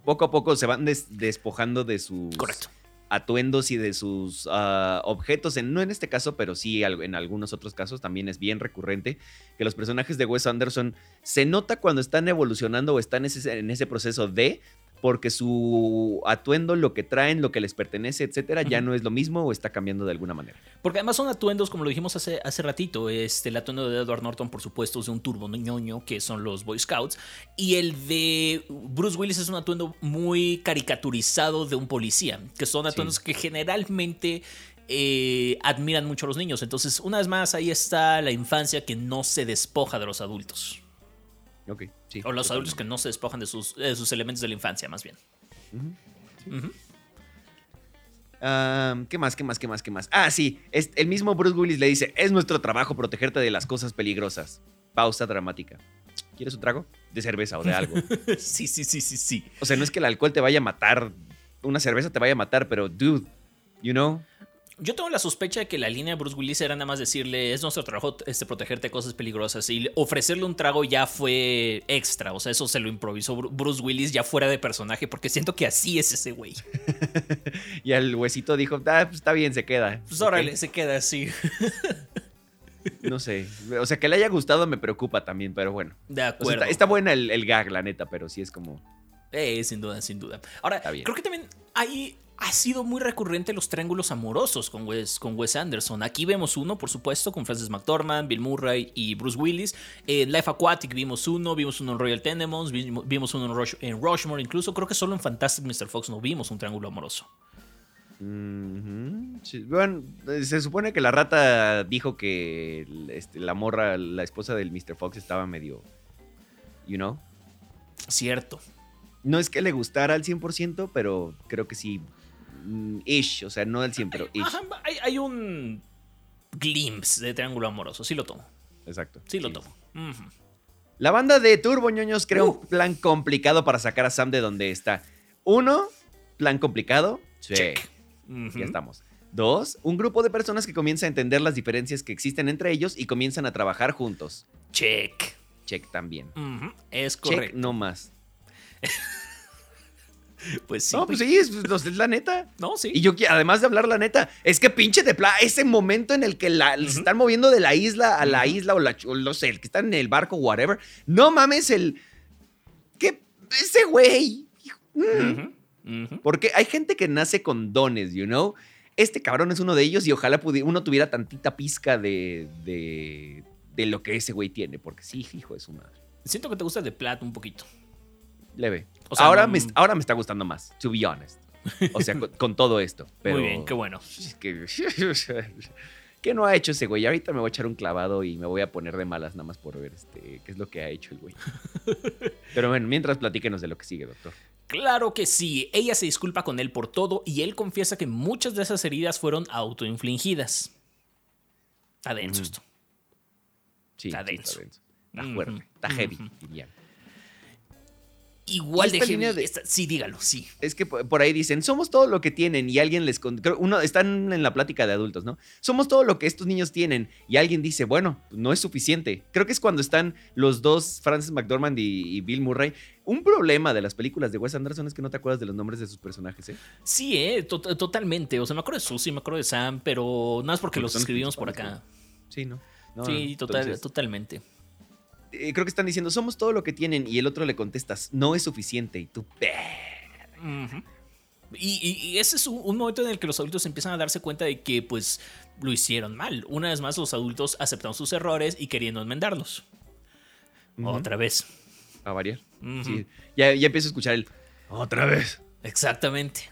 Poco a poco se van des- despojando de sus Correcto. atuendos y de sus ah, objetos. En, no en este caso, pero sí en algunos otros casos también es bien recurrente que los personajes de Wes Anderson se nota cuando están evolucionando o están en ese, en ese proceso de porque su atuendo, lo que traen, lo que les pertenece, etcétera, ya no es lo mismo o está cambiando de alguna manera. Porque además son atuendos, como lo dijimos hace, hace ratito. Este, el atuendo de Edward Norton, por supuesto, es de un turbo ñoño, que son los Boy Scouts. Y el de Bruce Willis es un atuendo muy caricaturizado de un policía, que son atuendos que generalmente eh, admiran mucho a los niños. Entonces, una vez más, ahí está la infancia que no se despoja de los adultos. Ok, sí. O los adultos que no se despojan de sus, de sus elementos de la infancia, más bien. ¿Qué más? ¿Qué más? ¿Qué más? ¿Qué más? Ah, sí. es- el mismo Bruce Willis le dice: Es nuestro trabajo protegerte de las cosas peligrosas. Pausa dramática. ¿Quieres un trago? De cerveza o de algo. sí, sí, sí, sí, sí. O sea, no es que el alcohol te vaya a matar. Una cerveza te vaya a matar, pero, dude, you know. Yo tengo la sospecha de que la línea de Bruce Willis era nada más decirle, es nuestro trabajo este, protegerte de cosas peligrosas y ofrecerle un trago ya fue extra, o sea, eso se lo improvisó Bru- Bruce Willis ya fuera de personaje, porque siento que así es ese güey. Y el huesito dijo: ah, pues está bien, se queda. Pues órale, se queda así. No sé. O sea, que le haya gustado me preocupa también, pero bueno. De O sea, acuerdo. está, está buena el, el gag, la neta, pero sí es como. Eh, sin duda, sin duda. Ahora, creo que también hay, ha sido muy recurrente los triángulos amorosos con Wes, con Wes Anderson. Aquí vemos uno, por supuesto, con Frances McDormand, Bill Murray y Bruce Willis. En Life Aquatic vimos uno, vimos uno en Royal Tenenbaums, vimos, uno en, Rush- en Rushmore. Incluso creo que solo en Fantastic Mr. Fox no vimos un triángulo amoroso. Sí, Bueno, se supone que la rata dijo que este, la morra, la esposa del Mr. Fox estaba medio, you know. Cierto. No es que le gustara al 100%, pero creo que sí, mm, ish, o sea, no al 100, pero ish. Ajá, hay, hay un glimpse de triángulo amoroso. Sí lo tomo. Exacto. Sí lo tomo. La banda de Turbo Ñoños crea Uh. un plan complicado para sacar a Sam de donde está. Uno, plan complicado. Sí. Check. Ujú. Ya estamos. Dos, un grupo de personas que comienza a entender las diferencias que existen entre ellos y comienzan a trabajar juntos. Check. Check también. Es Check correcto. no más. Pues sí. no, pues sí, es, es la neta. No, sí. Y yo, además de hablar la neta, es que pinche de pla, ese momento en el que la- se están moviendo de la isla a la isla o, la, o no sé, el que están en el barco, whatever. No mames, el. ¿Qué? Ese güey. Mm. Porque hay gente que nace con dones, you know. Este cabrón es uno de ellos y ojalá uno tuviera tantita pizca de, de, de lo que ese güey tiene. Porque sí, hijo de su madre. Siento que te gusta de Plat un poquito. Leve. O sea, ahora, no- me, ahora me está gustando más, to be honest. O sea, con, con todo esto. Pero, Muy bien, qué bueno. que- ¿Qué no ha hecho ese güey? Ahorita me voy a echar un clavado y me voy a poner de malas nada más por ver este, qué es lo que ha hecho el güey. Pero bueno, mientras platíquenos de lo que sigue, doctor. Claro que sí, ella se disculpa con él por todo y él confiesa que muchas de esas heridas fueron autoinfligidas. Está denso esto. Sí, Está sí, denso. está denso. Está Ujú, fuerte, está heavy, ujú. dirían. Igual de esta heavy. línea de- esta- sí, dígalo, sí. Es que por ahí dicen, somos todo lo que tienen y alguien les... con- Uno, están en la plática de adultos, ¿no? Somos todo lo que estos niños tienen y alguien dice, bueno, no es suficiente. Creo que es cuando están los dos, Francis McDormand y, y Bill Murray. Un problema de las películas de Wes Anderson es que no te acuerdas de los nombres de sus personajes, ¿eh? Sí, eh, to- totalmente. O sea, me acuerdo de Susie, me acuerdo de Sam, pero no es porque Porque los escribimos por acá. Sí, ¿no? No, sí, no. total, Entonces, totalmente. Eh, creo que están diciendo, somos todo lo que tienen y el otro le contestas, no es suficiente. Y tú. Y, y- y ese es un, un momento en el que los adultos empiezan a darse cuenta de que pues lo hicieron mal. Una vez más los adultos aceptaron sus errores y queriendo enmendarlos. Otra vez. A variar. Sí. Ya, ya empiezo a escuchar el, otra vez. Exactamente.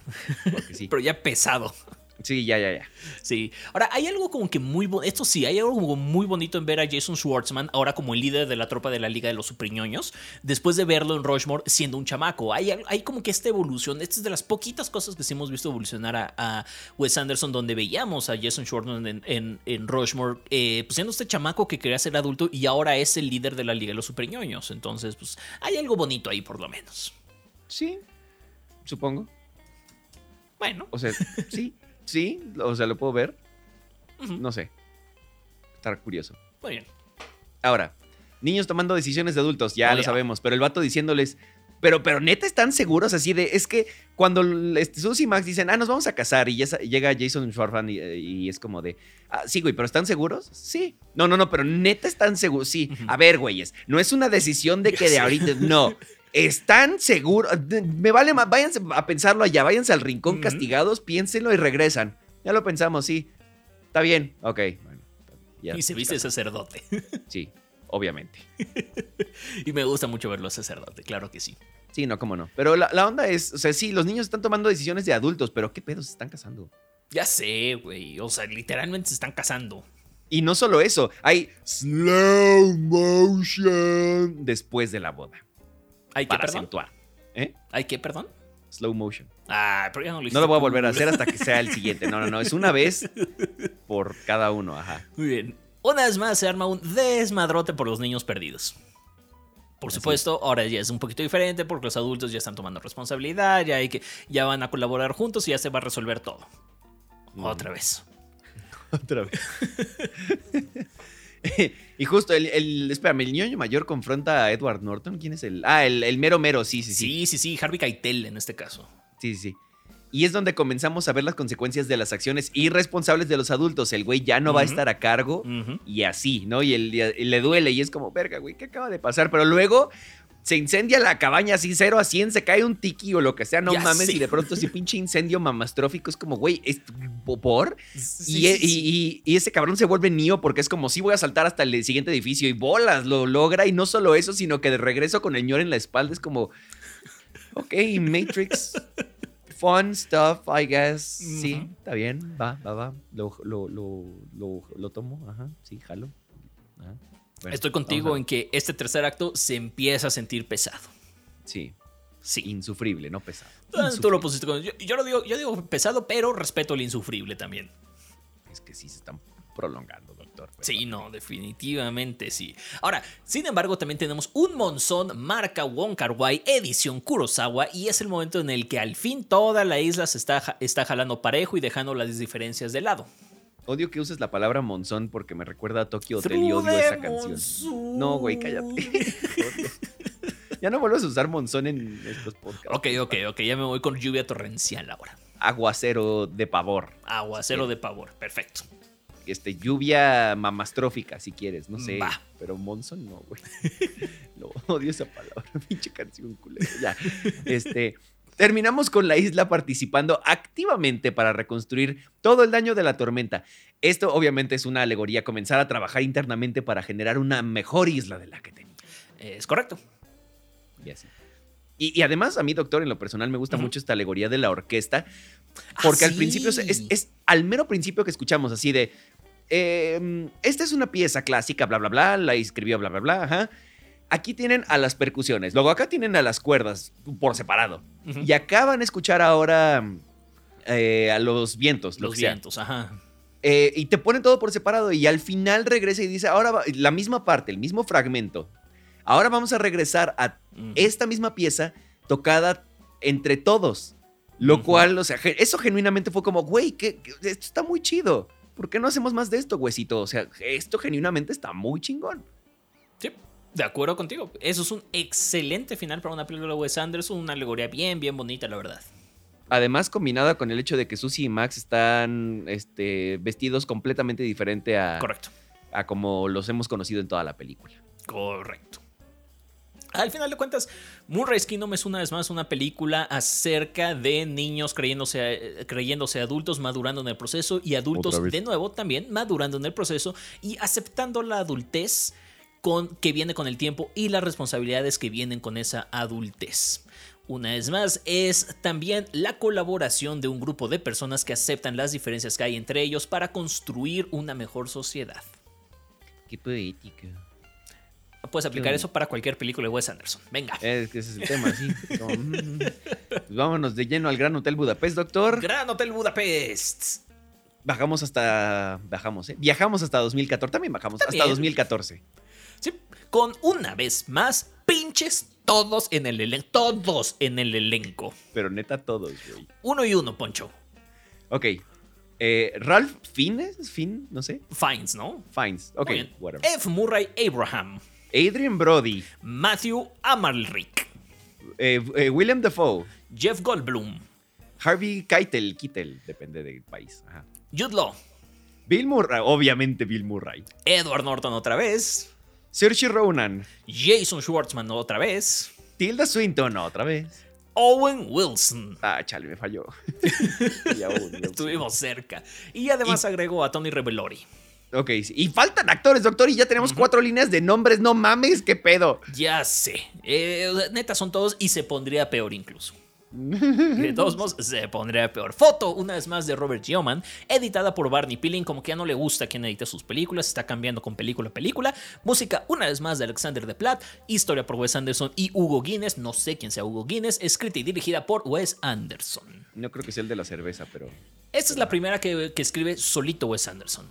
Sí. Pero ya pesado. Sí, ya, ya, ya. Sí. Ahora, hay algo como que muy bonito. Esto sí, hay algo como muy bonito en ver a Jason Schwartzman ahora como el líder de la tropa de la Liga de los Supriñoños, después de verlo en Rushmore siendo un chamaco. Hay, hay como que esta evolución. Esta es de las poquitas cosas que sí hemos visto evolucionar a, a Wes Anderson, donde veíamos a Jason Schwartzman en, en- en Rushmore, eh, pues siendo este chamaco que quería ser adulto y ahora es el líder de la Liga de los Supriñoños. Entonces, pues hay algo bonito ahí, por lo menos. Sí, supongo. Bueno. O sea, sí, sí, o sea, lo puedo ver. No sé. Está curioso. Muy bien. Ahora, niños tomando decisiones de adultos, ya Oh, lo ya. sabemos, pero el vato diciéndoles, pero, pero neta están seguros así de, es que cuando este, Sus y Max dicen, ah, nos vamos a casar y ya llega Jason Schwartzman y, y es como de, ah, sí, güey, pero ¿están seguros? Sí. No, no, no, pero neta están seguros, sí. A ver, güeyes, no es una decisión de que de ahorita, no. Están seguros, me vale más, váyanse a pensarlo allá, váyanse al rincón castigados, piénsenlo y regresan. Ya lo pensamos, sí. Está bien, ok. Bueno, ya y se viste sacerdote. Sí, obviamente. y me gusta mucho verlo sacerdote, claro que sí. Sí, no, cómo no. Pero la, la onda es, o sea, sí, los niños están tomando decisiones de adultos, pero ¿qué pedos se están casando? Ya sé, güey. O sea, literalmente se están casando. Y no solo eso, hay slow motion después de la boda. ¿Hay que, perdón? acentuar. ¿Eh? ¿Hay que, perdón? Slow motion. Ah, pero ya no lo No hiciste lo voy a volver a hacer hasta que sea el siguiente. No, no, no. Es una vez por cada uno. Ajá. Muy bien. Una vez más se arma un desmadrote por los niños perdidos. Por Así supuesto, ahora ya es un poquito diferente porque los adultos ya están tomando responsabilidad, ya hay que ya van a colaborar juntos y ya se va a resolver todo. Mm. Otra vez. Otra vez. y justo el, el. Espérame, el ñoño mayor confronta a Edward Norton. ¿Quién es el.? Ah, el, el mero mero, sí, sí, sí. Sí, sí, sí, Harvey Keitel en este caso. Sí, sí, sí. Y es donde comenzamos a ver las consecuencias de las acciones irresponsables de los adultos. El güey ya no va a estar a cargo y así, ¿no? Y, el- y le duele y es como, verga, güey, ¿qué acaba de pasar? Pero luego se incendia la cabaña así, 0 a 100, se cae un tiki o lo que sea, no Ya mames. Y de pronto ese pinche incendio mamastrófico es como, güey, ¿es por? Sí, y, e- sí, y- ese cabrón se vuelve Neo porque es como, sí voy a saltar hasta el siguiente edificio y bolas, lo logra. Y no solo eso, sino que de regreso con el ñor en la espalda es como, ok, Matrix. fun stuff, I guess. Sí, está bien, va, va, va. Lo, lo, lo, lo, lo tomo, ajá, sí, jalo. Ajá. Bueno, Estoy contigo en que este tercer acto se empieza a sentir pesado. Sí, Sí. insufrible, no pesado. Ah, Tú lo pusiste con. Yo, yo lo digo, yo digo pesado, pero respeto el insufrible también. Es que sí se están prolongando, doctor. Sí, no, definitivamente sí. Ahora, sin embargo, también tenemos un monzón marca Wong Kar Wai edición Kurosawa y es el momento en el que al fin toda la isla se está, está jalando parejo y dejando las diferencias de lado. Odio que uses la palabra monzón porque me recuerda a Tokyo Hotel y odio esa canción. No, güey, cállate. Ya no vuelvas a usar monzón en estos podcasts. Ok, ok, ok, ya me voy con lluvia torrencial ahora. Aguacero de pavor. Aguacero de pavor, perfecto. Este, lluvia mamastrófica, si quieres, no sé. Pero monzón no, güey. No, odio esa palabra. Pinche canción culera. Ya. Este. Terminamos con la isla participando activamente para reconstruir todo el daño de la tormenta. Esto obviamente es una alegoría comenzar a trabajar internamente para generar una mejor isla de la que tenía. Es correcto. Y así. Y, y además, a mí, doctor, en lo personal me gusta mucho esta alegoría de la orquesta, porque Ah, al principio es, sí. es- es al mero principio que escuchamos así de, eh, esta es una pieza clásica, bla, bla, bla, la escribió, bla, bla, bla, ajá. Aquí tienen a las percusiones, luego acá tienen a las cuerdas por separado. Y acá van a escuchar ahora eh, a los vientos, lo Los sea. vientos, ajá. Eh, y te ponen todo por separado y al final regresa y dice, ahora va- la misma parte, el mismo fragmento. Ahora vamos a regresar a esta misma pieza tocada entre todos. Lo cual, o sea, eso genuinamente fue como, güey, que, esto está muy chido. ¿Por qué no hacemos más de esto, huesito? O sea, esto genuinamente está muy chingón. De acuerdo contigo. Eso es un excelente final para una película de Wes Anderson, una alegoría bien, bien bonita, la verdad. Además, combinada con el hecho de que Susie y Max están este, vestidos completamente diferente a, Correcto, a como los hemos conocido en toda la película. correcto. Al final de cuentas, Moonrise Kingdom es una vez más una película acerca de niños creyéndose, eh, creyéndose adultos, madurando en el proceso y adultos de nuevo también madurando en el proceso y aceptando la adultez con, que viene con el tiempo y las responsabilidades que vienen con esa adultez. Una vez más, es también la colaboración de un grupo de personas que aceptan las diferencias que hay entre ellos para construir una mejor sociedad. Qué poética. Puedes aplicar eso para cualquier película de Wes Anderson. Venga. Es que ese es el tema, sí. Como, mm. Pues vámonos de lleno al Gran Hotel Budapest, doctor. Gran Hotel Budapest. Bajamos hasta. Bajamos, ¿eh? Viajamos hasta 2014. También bajamos hasta También. 2014. Sí, con una vez más, pinches todos en el elenco. Todos en el elenco. Pero neta, todos, güey. Uno y uno, Poncho. Ok. Eh, Ralph Fiennes, Finn, no sé. Fines, ¿no? Fiennes. Ok, whatever. F. Murray Abraham. Adrian Brody. Matthew Amalric. eh, eh, William Dafoe. Jeff Goldblum. Harvey Keitel, Kittel, depende del país. Ajá. Jude Law. Bill Murray, obviamente Bill Murray. Edward Norton otra vez. Saoirse Ronan. Jason Schwartzman otra vez. Tilda Swinton, otra vez. Owen Wilson. Ah, chale, me falló. Estuvimos cerca. Y además agregó a Tony Revelori. Ok, sí. y faltan actores, doctor, y ya tenemos cuatro líneas de nombres, no mames, qué pedo. Ya sé. Eh, neta son todos y se pondría peor incluso. De todos modos, se pondría peor. Foto, una vez más, de Robert Yeoman, editada por Barney Pilling, como que ya no le gusta quien edita sus películas, está cambiando con película a película. Música, una vez más, de Alexander de Platt, historia por Wes Anderson y Hugo Guinness, no sé quién sea Hugo Guinness, escrita y dirigida por Wes Anderson. No creo que sea el de la cerveza, pero Esta es la primera que, que escribe solito Wes Anderson.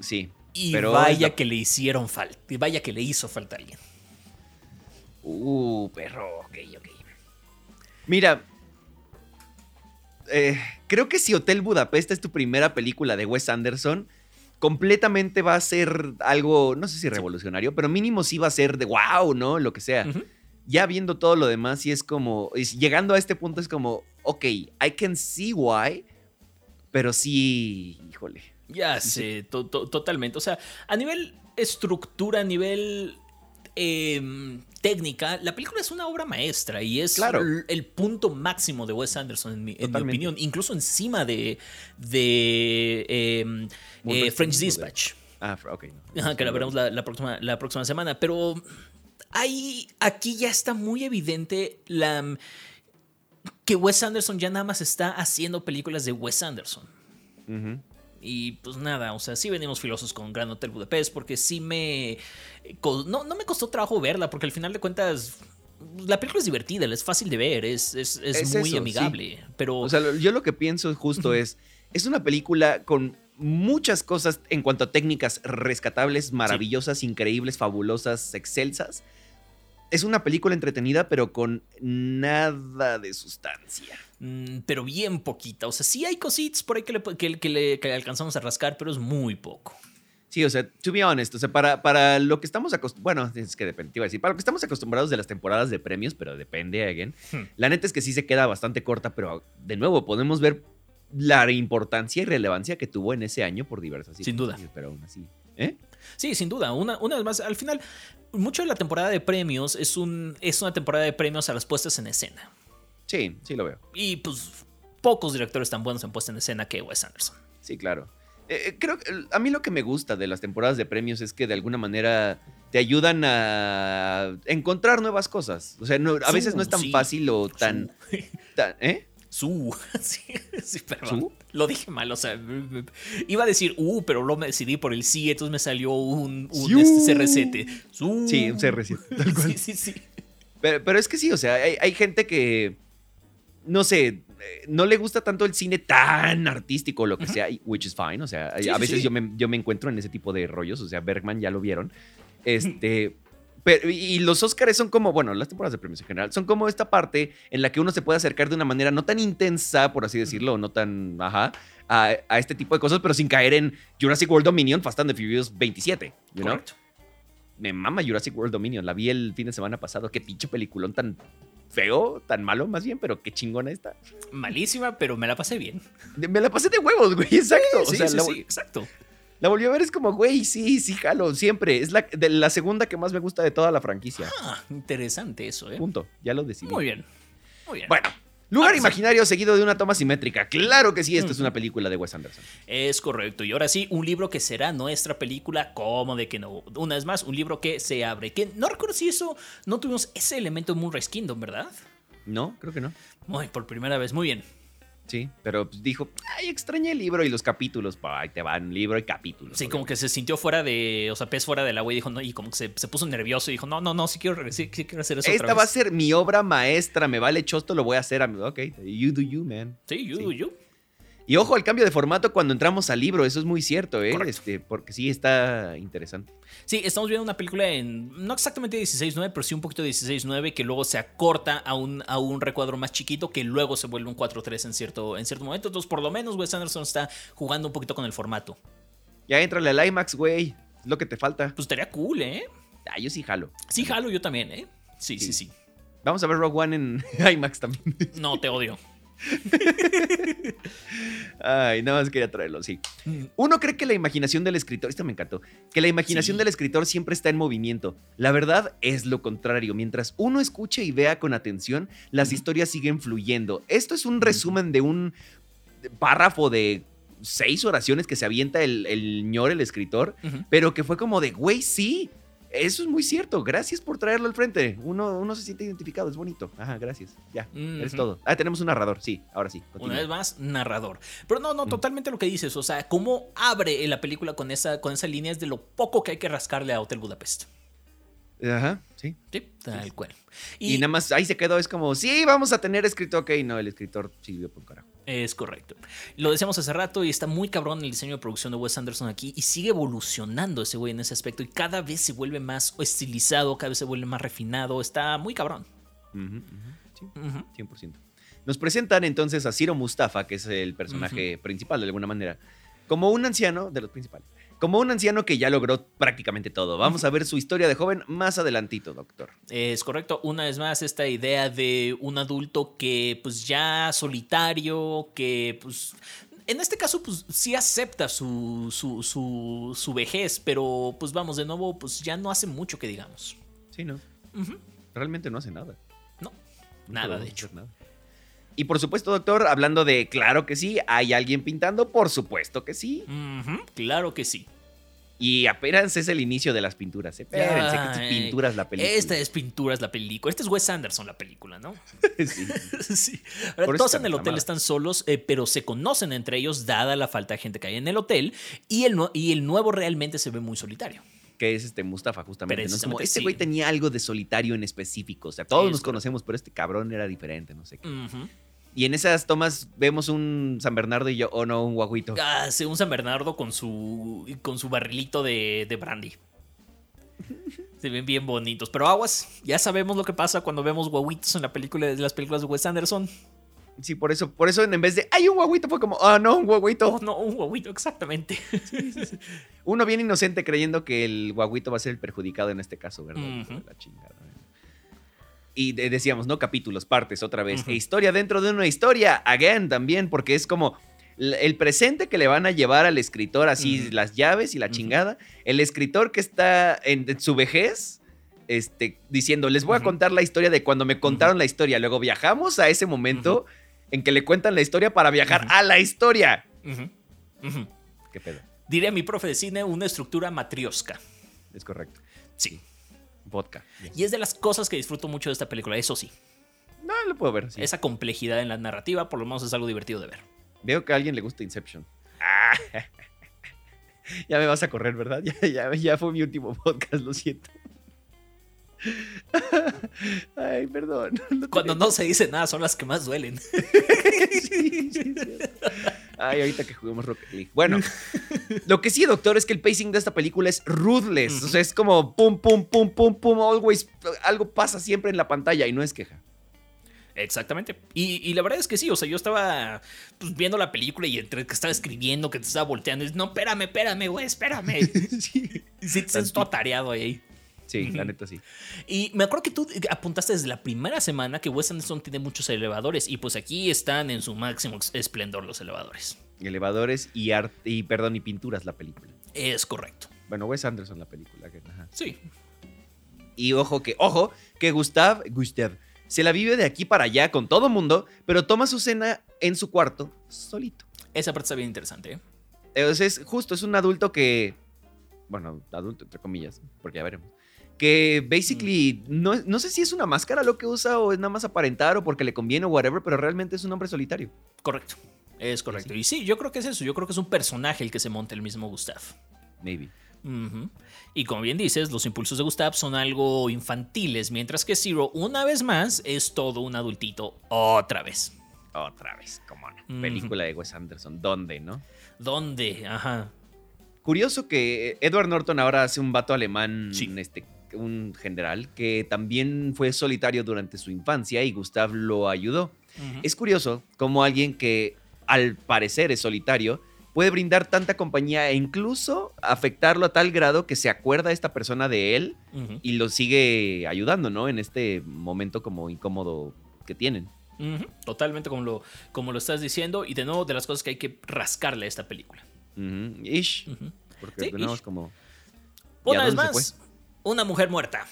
sí. Y pero vaya la- que le hicieron falta, vaya que le hizo falta a alguien. Uh, perro, ok, ok. Mira, eh, creo que si Hotel Budapest es tu primera película de Wes Anderson, completamente va a ser algo, no sé si revolucionario, pero mínimo sí va a ser de wow, ¿no? Lo que sea. Ya viendo todo lo demás, sí es como, es- llegando a este punto es como, ok, I can see why, pero sí, híjole. Ya sé, to- to- totalmente. O sea, a nivel estructura, a nivel em, técnica, la película es una obra maestra y es Claro. el punto máximo de Wes Anderson, en mi, en mi Totalmente. opinión. Incluso encima de, de em, eh, French Dispatch. Ah, ok. no. Ajá, que la veremos la, la próxima, la próxima semana. Pero ahí, aquí ya está muy evidente la que Wes Anderson ya nada más está haciendo películas de Wes Anderson. Y pues nada, o sea, sí venimos filosos con Gran Hotel Budapest porque sí me... No, no me costó trabajo verla porque al final de cuentas la película es divertida, es fácil de ver, es, es, muy amigable. Pero. O sea, yo lo que pienso justo es. Es una película con muchas cosas en cuanto a técnicas rescatables, maravillosas, increíbles, fabulosas, excelsas. Es una película entretenida, pero con nada de sustancia. Mm, pero bien poquita. O sea, sí hay cositas por ahí que le, que, le, que alcanzamos a rascar, pero es muy poco. Sí, o sea, to be honest, o sea, para, para lo que estamos acostumbrados, bueno, es que depende, iba a decir, para lo que estamos acostumbrados de las temporadas de premios, pero depende, again, hmm. la neta es que sí se queda bastante corta, pero de nuevo podemos ver la importancia y relevancia que tuvo en ese año por diversas Sin duda. Pero aún así, ¿eh? Sí, sin duda. Una, una vez más, al final, mucho de la temporada de premios es, un, es una temporada de premios a las puestas en escena. Sí, sí lo veo. Y pues pocos directores tan buenos en puesta en escena que Wes Anderson. Sí, claro. Eh, eh, creo que a mí lo que me gusta de las temporadas de premios es que de alguna manera te ayudan a encontrar nuevas cosas. O sea, a veces no es tan fácil o tan, ¿Eh? Su. Sí, perdón. Lo dije mal, o sea, iba a decir uh, pero luego me decidí por el sí, entonces me salió un, un este CR7. Sí, un CR7. Sí, sí, sí. Pero, pero, es que sí, o sea, hay, hay gente que, no sé, eh, no le gusta tanto el cine tan artístico o lo que sea, which is fine. O sea, a veces Yo, me, yo me encuentro en ese tipo de rollos. O sea, Bergman ya lo vieron. Este. Pero, y los Oscars son como, bueno, las temporadas de premios en general, son como esta parte en la que uno se puede acercar de una manera no tan intensa, por así decirlo, no tan, ajá, a, este tipo de cosas, pero sin caer en Jurassic World Dominion, Fast and the Furious 27, you know? Me mama Jurassic World Dominion, la vi el fin de semana pasado, qué pinche peliculón tan feo, tan malo más bien, pero qué chingona está. Malísima, pero me la pasé bien. Me la pasé de huevos, güey, exacto. Sí, sí, sí, exacto. La volví a ver, es como, güey, sí, sí, jalo, siempre. Es la, de la segunda que más me gusta de toda la franquicia. Ah, interesante eso, ¿eh? Punto, ya lo decidí. Muy bien, muy bien. Bueno, Lugar imaginario seguido de una toma simétrica. Claro que sí, esto es una película de Wes Anderson. Es correcto. Y ahora sí, un libro que será nuestra película. ¿Cómo de que no? Una vez más, un libro que se abre. Que no recuerdo si eso no tuvimos ese elemento en Moonrise Kingdom, ¿verdad? No, creo que no. Muy, por primera vez, muy bien. Sí, pero pues, dijo, ay, extrañé el libro y los capítulos. Pues, ahí te van, libro y capítulos. Sí, como que se sintió fuera de, o sea, pez fuera del agua y dijo, no, y como que se, puso nervioso y dijo, no, no, no, sí quiero, sí, quiero hacer eso. Esta va a ser mi obra maestra, me vale chosto, lo voy a hacer. Ok, you do you, man. Sí, you do you. Y ojo al cambio de formato cuando entramos al libro, eso es muy cierto, ¿eh? Este, porque sí está interesante. Sí, estamos viendo una película en, no exactamente 16.9, pero sí un poquito de 16.9, que luego se acorta a un, a un recuadro más chiquito, que luego se vuelve un 4.3 en cierto, en cierto momento. Entonces, por lo menos Wes Anderson está jugando un poquito con el formato. Ya entrale al IMAX, güey. Es lo que te falta. Pues estaría cool, ¿eh? Ah, yo sí jalo. Sí, jalo yo también, ¿eh? Sí, sí, sí. sí. Vamos a ver Rogue One en IMAX también. No, te odio. Ay, nada más quería traerlo, sí. Mm. Uno cree que la imaginación del escritor, esto me encantó, que la imaginación del escritor siempre está en movimiento. La verdad es lo contrario. Mientras uno escuche y vea con atención, las historias siguen fluyendo. Esto es un resumen de un párrafo de seis oraciones que se avienta el, el ñor, el escritor, pero que fue como de, güey, sí, eso es muy cierto. Gracias por traerlo al frente. Uno, uno se siente identificado, es bonito. Ajá, gracias. Ya, es todo. Ah, tenemos un narrador, sí, ahora sí. Una vez más, narrador. Pero no, no, totalmente lo que dices. O sea, cómo abre la película con esa, con esa línea es de lo poco que hay que rascarle a Hotel Budapest. Ajá, sí. Sí, tal cual. Y, nada más ahí se quedó, es como, sí, vamos a tener escrito, ok, no, el escritor sirvió por carajo. Es correcto. Lo decíamos hace rato y está muy cabrón el diseño de producción de Wes Anderson aquí y sigue evolucionando ese güey en ese aspecto y cada vez se vuelve más estilizado, cada vez se vuelve más refinado, está muy cabrón. Sí, 100%. Nos presentan entonces a Ciro Mustafa, que es el personaje principal de alguna manera, como un anciano de los principales como un anciano que ya logró prácticamente todo. Vamos a ver su historia de joven más adelantito, doctor. Es correcto. Una vez más, esta idea de un adulto que pues ya solitario, que pues en este caso, pues sí acepta su, su, vejez, pero pues vamos, de nuevo, pues ya no hace mucho que digamos. Sí, ¿no? Realmente no hace nada. No, nada, de hecho. Nada. Y por supuesto, doctor, hablando de claro que sí, ¿hay alguien pintando? Por supuesto que sí. claro que sí. Y apenas es el inicio de las pinturas. ¿eh? Espérense, que es pinturas la película. Esta es pinturas la película. Este es Wes Anderson la película, ¿no? Sí. sí. Ahora, todos en el hotel están solos, eh, pero se conocen entre ellos, dada la falta de gente que hay en el hotel. Y el, y el nuevo realmente se ve muy solitario. Que es este Mustafa, justamente. ¿no? Es como, este sí. güey tenía algo de solitario en específico. O sea, todos Es nos conocemos, pero este cabrón era diferente, no sé qué. Y en esas tomas vemos un San Bernardo y yo, oh no, un guaguito. Ah, sí, un San Bernardo con su, con su barrilito de, de brandy. Se ven bien bonitos. Pero aguas, ya sabemos lo que pasa cuando vemos guaguitos en la película, de las películas de Wes Anderson. Sí, por eso, por eso en vez de, hay un guaguito, fue como, oh no, un guaguito. Oh, no, un guaguito, exactamente. Uno bien inocente creyendo que el guaguito va a ser el perjudicado en este caso, ¿verdad? La chingada. Y de- decíamos, ¿no? Capítulos, partes, otra vez. E historia dentro de una historia, again, también, porque es como el presente que le van a llevar al escritor, así las llaves y la chingada. El escritor que está en, su vejez, este, diciendo, les voy a contar la historia de cuando me contaron la historia. Luego viajamos a ese momento en que le cuentan la historia para viajar a la historia. ¿Qué pedo? Diría mi profe de cine, una estructura matriosca. Es correcto. Sí. Vodka. Y es de las cosas que disfruto mucho de esta película, eso sí. No, lo puedo ver. sí. Esa complejidad en la narrativa, por lo menos es algo divertido de ver. Veo que a alguien le gusta Inception. Ah. ya me vas a correr, ¿verdad? Ya, ya, ya fue mi último podcast, lo siento. Ay, perdón. Cuando no se dice nada, son las que más duelen. Sí, sí, sí. Ay, ahorita que juguemos Rocket League. Bueno, lo que sí, doctor, es que el pacing de esta película es ruthless. O sea, es como pum, pum, pum, pum, pum, always. Algo pasa siempre en la pantalla y no es queja. Exactamente. Y, y la verdad es que sí, o sea, yo estaba pues, viendo la película y entre que estaba escribiendo, que te estaba volteando, y no, espérame, espérame, güey, espérame. sí. Sí, te todo atareado ahí. Sí, la neta sí. Y me acuerdo que tú apuntaste desde la primera semana que Wes Anderson tiene muchos elevadores y pues aquí están en su máximo esplendor los elevadores. Elevadores y arte, y perdón, y pinturas la película. Es correcto. Bueno, Wes Anderson la película. ajá. Sí. Y ojo que, ojo, que Gustav, Gustav se la vive de aquí para allá con todo mundo, pero toma su cena en su cuarto solito. Esa parte está bien interesante. ¿eh? Entonces, justo, es un adulto que, bueno, adulto entre comillas, porque ya veremos, que basically, no, no sé si es una máscara lo que usa o es nada más aparentar o porque le conviene o whatever, pero realmente es un hombre solitario. Correcto. Es correcto. Y sí, yo creo que es eso. Yo creo que es un personaje el que se monta el mismo Gustav. Maybe. Y como bien dices, los impulsos de Gustav son algo infantiles, mientras que Zero, una vez más, es todo un adultito otra vez. Otra vez, como. Ujú. Película de Wes Anderson, ¿dónde, no? ¿Dónde? Ajá. Curioso que Edward Norton ahora hace un vato alemán, Sí. este, un general, que también fue solitario durante su infancia y Gustav lo ayudó. Es curioso cómo alguien que al parecer es solitario puede brindar tanta compañía e incluso afectarlo a tal grado que se acuerda esta persona de él y lo sigue ayudando, ¿no? En este momento como incómodo que tienen. Totalmente como lo, como lo estás diciendo. Y de nuevo, de las cosas que hay que rascarle a esta película. Ish. Porque Sí, ish. como... ¿Y a Una vez más, una mujer muerta.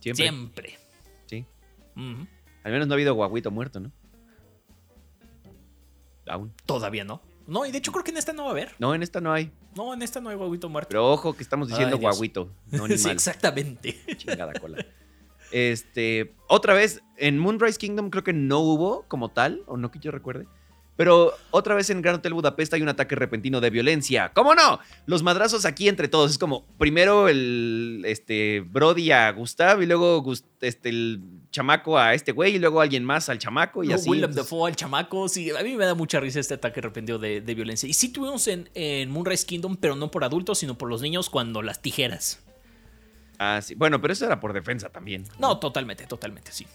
Siempre. Siempre. Sí. Al menos no ha habido guaguito muerto, ¿no? Aún. Todavía no. No, y de hecho creo que en esta no va a haber. No, en esta no hay. No, en esta no hay guaguito muerto. Pero ojo que estamos diciendo Ay, guaguito, no sí, animal. exactamente. Chingada cola. Este, otra vez, en Moonrise Kingdom creo que no hubo como tal, o no que yo recuerde. Pero otra vez en Grand Hotel Budapest hay un ataque repentino de violencia. ¿Cómo no? Los madrazos aquí entre todos. Es como primero el este, Brody a Gustav y luego este, el chamaco a este güey y luego alguien más al chamaco y No, así. Willem Dafoe, el chamaco, sí, a mí me da mucha risa este ataque repentino de, de violencia. Y sí tuvimos en, en Moonrise Kingdom, pero no por adultos, sino por los niños cuando las tijeras. ah, sí. Bueno, pero eso era por defensa también. No, totalmente, totalmente, sí.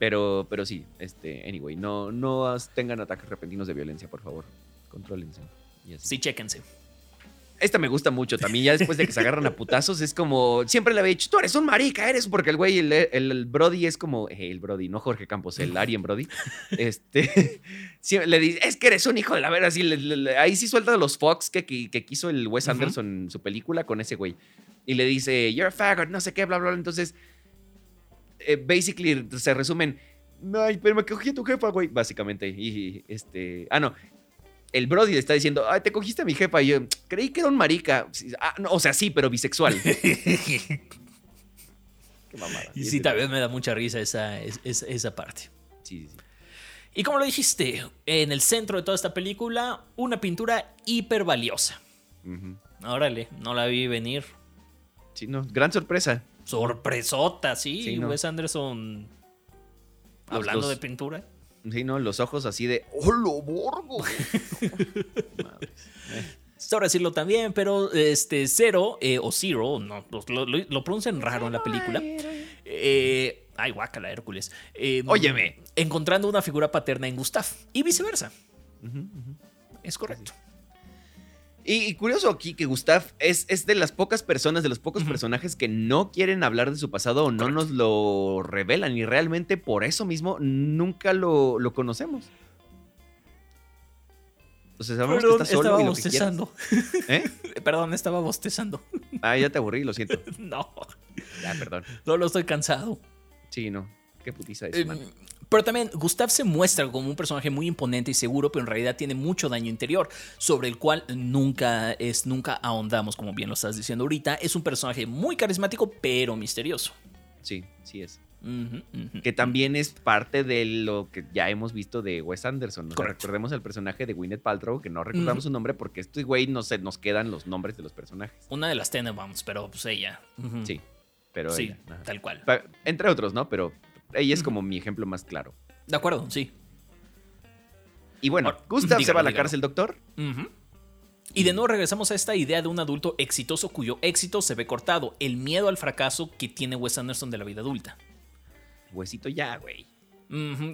Pero, pero sí, este, anyway, no, no tengan ataques repentinos de violencia, por favor. Contrólense. Y así. Sí, chéquense. Esta me gusta mucho también, ya después de que se agarran a putazos, es como, siempre le había dicho, tú eres un marica, eres, porque el güey, el, el- el Brody es como, eh, el Brody, no Jorge Campos, el Arien Brody, este, le dice, es que eres un hijo de la verga, así, le- le- le- ahí sí suelta los Fox que, que, que quiso el Wes. Anderson en su película con ese güey, y le dice, you're a faggot, no sé qué, bla, bla, bla, entonces, eh, basically, se resumen, ay, pero me cogí a tu jefa, güey, básicamente, y, este, ah, no, el Brody le está diciendo, ay, te cogiste a mi jefa. Y yo, creí que era un marica. Ah, no, o sea, sí, pero bisexual. Qué mamada. Y sí, también me da mucha risa esa, esa, esa parte. Sí, sí. Y como lo dijiste, en el centro de toda esta película, una pintura hiper valiosa. Órale, no la vi venir. Sí, no, gran sorpresa. Sorpresota, sí. Wes Anderson hablando de pintura. Sí, no, los ojos así de ¡Oh, lo borgo! Ahora decirlo también, pero este Zero eh, o Zero, no, lo, pronuncian raro en la película. Eh, ay, guácala, Hércules. Eh, Óyeme. Encontrando una figura paterna en Gustav y viceversa. Es correcto. Y, curioso aquí que Gustav es, es, de las pocas personas, de los pocos personajes que no quieren hablar de su pasado o no nos lo revelan. Y realmente por eso mismo nunca lo, conocemos. O sea, sabemos que está solo estaba bostezando. ¿Eh? Perdón, estaba bostezando. Ah, ya te aburrí, lo siento. no. Ya, perdón. Solo estoy cansado. Sí, no. Qué putiza es, em, Pero también Gustav se muestra como un personaje muy imponente y seguro, pero en realidad tiene mucho daño interior, sobre el cual nunca es, nunca ahondamos, como bien lo estás diciendo ahorita. Es un personaje muy carismático, pero misterioso. Sí, sí es. que también es parte de lo que ya hemos visto de Wes Anderson. recordemos el personaje de Gwyneth Paltrow, que no recordamos su nombre porque este güey no se nos quedan los nombres de los personajes. Una de las Tenenbaums, pero pues ella. Sí, pero sí, tal cual. Entre otros, ¿no? Pero ella es como mi ejemplo más claro. De acuerdo, sí. Y bueno, Gustav se va a la cárcel, doctor. Y de nuevo regresamos a esta idea de un adulto exitoso cuyo éxito se ve cortado, el miedo al fracaso que tiene Wes Anderson de la vida adulta. Huesito ya, güey.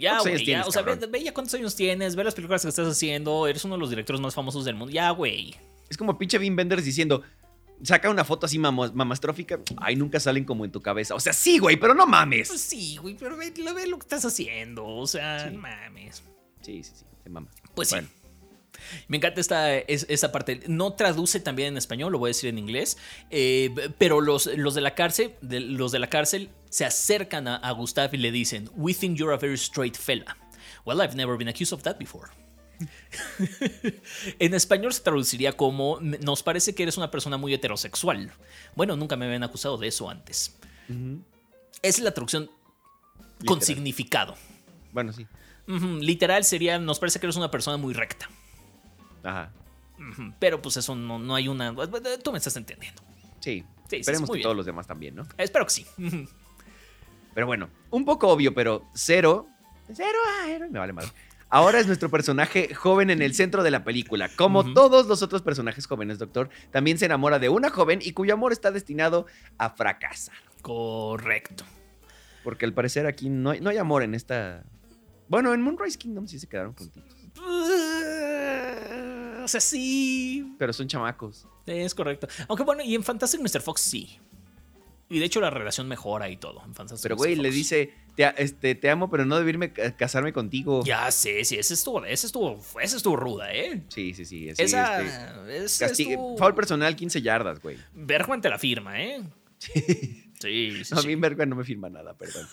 ya, güey, ya. O sea, ve, ya cuántos años tienes, ve las películas que estás haciendo, eres uno de los directores más famosos del mundo. Ya, güey. Es como pinche Vin Benders diciendo, saca una foto así mamastrófica. Ay, nunca salen como en tu cabeza. O sea, sí, güey, pero no mames. Pues sí, güey, pero ve, lo, ve lo que estás haciendo. O sea, mames. Sí, sí, sí, se mama. Pues sí. Me encanta esta, parte. No traduce también en español, lo voy a decir en inglés. Eh, pero los, los, de la cárcel, los de la cárcel se acercan a, a Gustav y le dicen: We think you're a very straight fella. Well, I've never been accused of that before. en español se traduciría como nos parece que eres una persona muy heterosexual. Bueno, nunca me habían acusado de eso antes. Es la traducción con significado. Bueno, sí. Literal sería nos parece que eres una persona muy recta. Ajá. Pero pues eso no, hay una... Tú me estás entendiendo. Sí. Esperemos que todos los demás también, ¿no? Espero que sí. pero bueno, un poco obvio, pero cero... Cero, me vale mal. Ahora es nuestro personaje joven en el centro de la película. Como todos los otros personajes jóvenes, doctor, también se enamora de una joven y cuyo amor está destinado a fracasar. Correcto. Porque al parecer aquí no hay, no hay amor en esta... Bueno, en Moonrise Kingdom sí se quedaron juntitos. o sea, sí. Pero son chamacos. Es correcto. Aunque bueno, y en Fantastic Mr. Fox sí. Y de hecho la relación mejora y todo. pero güey, le dice, te, este, te amo, pero no debirme casarme contigo. Ya sé, sí, ese estuvo, ese estuvo, ese estuvo ruda, ¿eh? Sí, sí, sí. Esa, este, Foul personal 15 yardas, güey. Bergman te la firma, ¿eh? Sí. Sí, sí. a mí Bergman no me firma nada, perdón.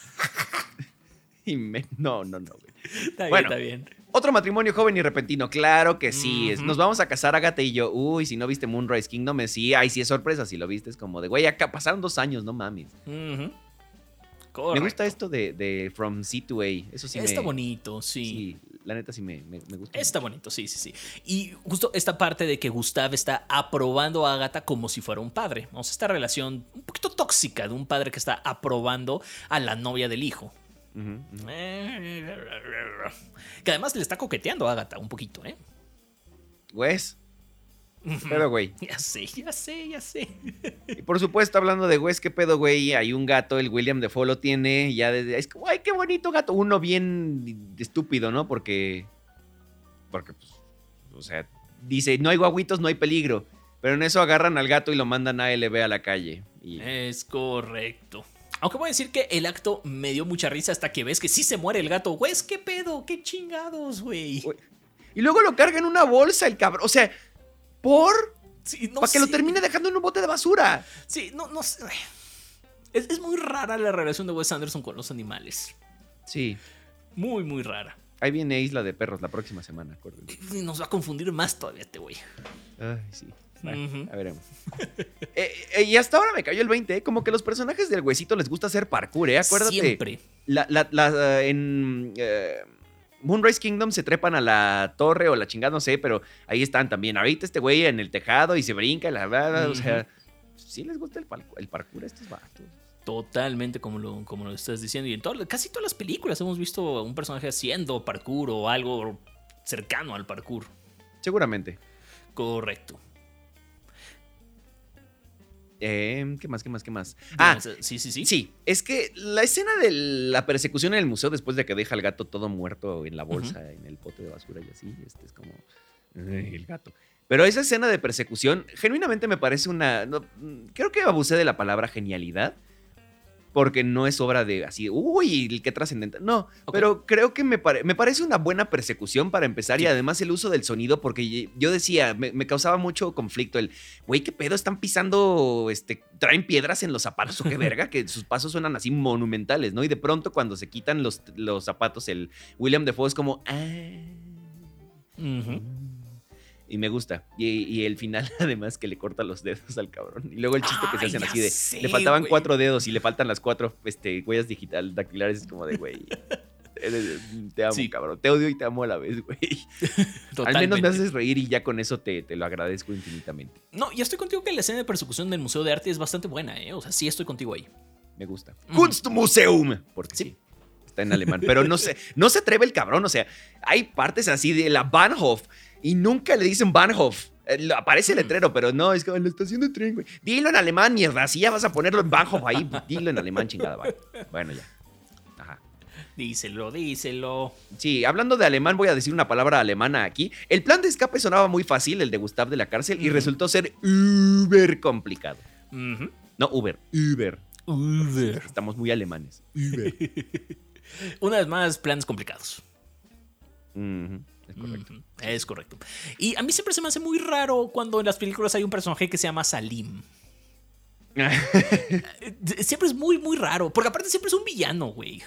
y me, no, no, no, güey. Está bien, está bien. Otro matrimonio joven y repentino, claro que sí. Nos vamos a casar Agatha y yo. Uy, si no viste Moonrise Kingdom, sí, ay, sí es sorpresa. Si lo viste, es como de, güey, acá pasaron dos años, no mames. Me gusta esto de, From Sea to A. Eso sí Está bonito, sí. Sí, la neta sí me, gusta. Está bonito, sí, sí, sí. Y justo esta parte de que Gustav está aprobando a Agatha como si fuera un padre. O sea, esta relación un poquito tóxica de un padre que está aprobando a la novia del hijo. Que además le está coqueteando a Agatha un poquito, ¿eh? Wes. Pero, güey. Ya sé, ya sé, ya sé. Y por supuesto, hablando de Wes, ¿qué pedo, güey? Hay un gato, el William Defoe lo tiene. Ya desde. Es como, ay, qué bonito gato. Uno bien estúpido, ¿no? Porque. Porque, pues. O sea, dice, no hay guaguitos, no hay peligro. Pero en eso agarran al gato y lo mandan a LB a la calle. Es correcto. Aunque voy a decir que el acto me dio mucha risa hasta que ves que sí se muere el gato. Güey, ¿qué pedo? ¿Qué chingados, güey? Y luego lo carga en una bolsa el cabrón. O sea, ¿por? Para que lo termine dejando en un bote de basura. Sí, no, no sé. Es, muy rara la relación de Wes Anderson con los animales. Sí. Muy, muy rara. Ahí viene Isla de Perros la próxima semana, acuérdense. Nos va a confundir más todavía este güey. Ay, sí. A veremos. Eh, eh, y hasta ahora me cayó el 20, ¿eh? Como que los personajes del huesito les gusta hacer parkour, ¿eh? Acuérdate. Siempre. La, la- la- en eh, Moonrise Kingdom se trepan a la torre o la chingada, no sé, pero ahí están también. Ahorita este güey en el tejado y se brinca, y la verdad, o sea, sí les gusta el, el parkour a estos vatos. Totalmente como lo, como lo estás diciendo. Y en casi todas las películas hemos visto a un personaje haciendo parkour o algo cercano al parkour. Seguramente. Correcto. Eh, ¿Qué más, qué más, qué más? Ah, sí, sí, sí. sí, es que la escena de la persecución en el museo después de que deja al gato todo muerto en la bolsa, en el pote de basura y así, este es como el gato. Pero esa escena de persecución genuinamente me parece una no, creo que abusé de la palabra genialidad porque no es obra de así, uy, qué trascendental. No, pero creo que me, pare- me parece una buena persecución para empezar y además el uso del sonido, porque yo decía, me, me causaba mucho conflicto el, güey, qué pedo, están pisando, este, traen piedras en los zapatos o qué verga, que sus pasos suenan así monumentales, ¿no? Y de pronto cuando se quitan los, los zapatos, el William Defoe es como, ah. Ujú. Y me gusta. Y, y el final, además, que le corta los dedos al cabrón. Y luego el chiste que se hacen así de. sé, le faltaban güey. cuatro dedos y le faltan las cuatro este, huellas digital dactilares. Es como de, güey. Te amo, Sí. cabrón. Te odio y te amo a la vez, güey. Al menos me haces reír y ya con eso te, te lo agradezco infinitamente. No, ya estoy contigo que la escena de persecución del Museo de Arte es bastante buena, ¿eh? O sea, sí estoy contigo ahí. Me gusta. Kunstmuseum. Porque sí. Sí. Está en alemán. Pero no se, no se atreve el cabrón. O sea, hay partes así de la Bahnhof y nunca le dicen Bahnhof. Eh, Aparece el Mm. letrero, pero no, es como en la estación de tren, güey. Dilo en alemán, mierda. Si ya vas a ponerlo en Bahnhof ahí, dilo en alemán, chingada, va. Bueno, ya. Ajá. Díselo, díselo. Sí, hablando de alemán, voy a decir una palabra alemana aquí. El plan de escape sonaba muy fácil, el de Gustav de la cárcel, y resultó ser uber complicado. No, Uber, Uber. Uber. Estamos muy alemanes. Uber. Una vez más, planes complicados. Ujú, Es correcto. Es correcto. Y a mí siempre se me hace muy raro cuando en las películas hay un personaje que se llama Salim. Eh, Siempre es muy, muy raro. Porque aparte siempre es un villano, güey.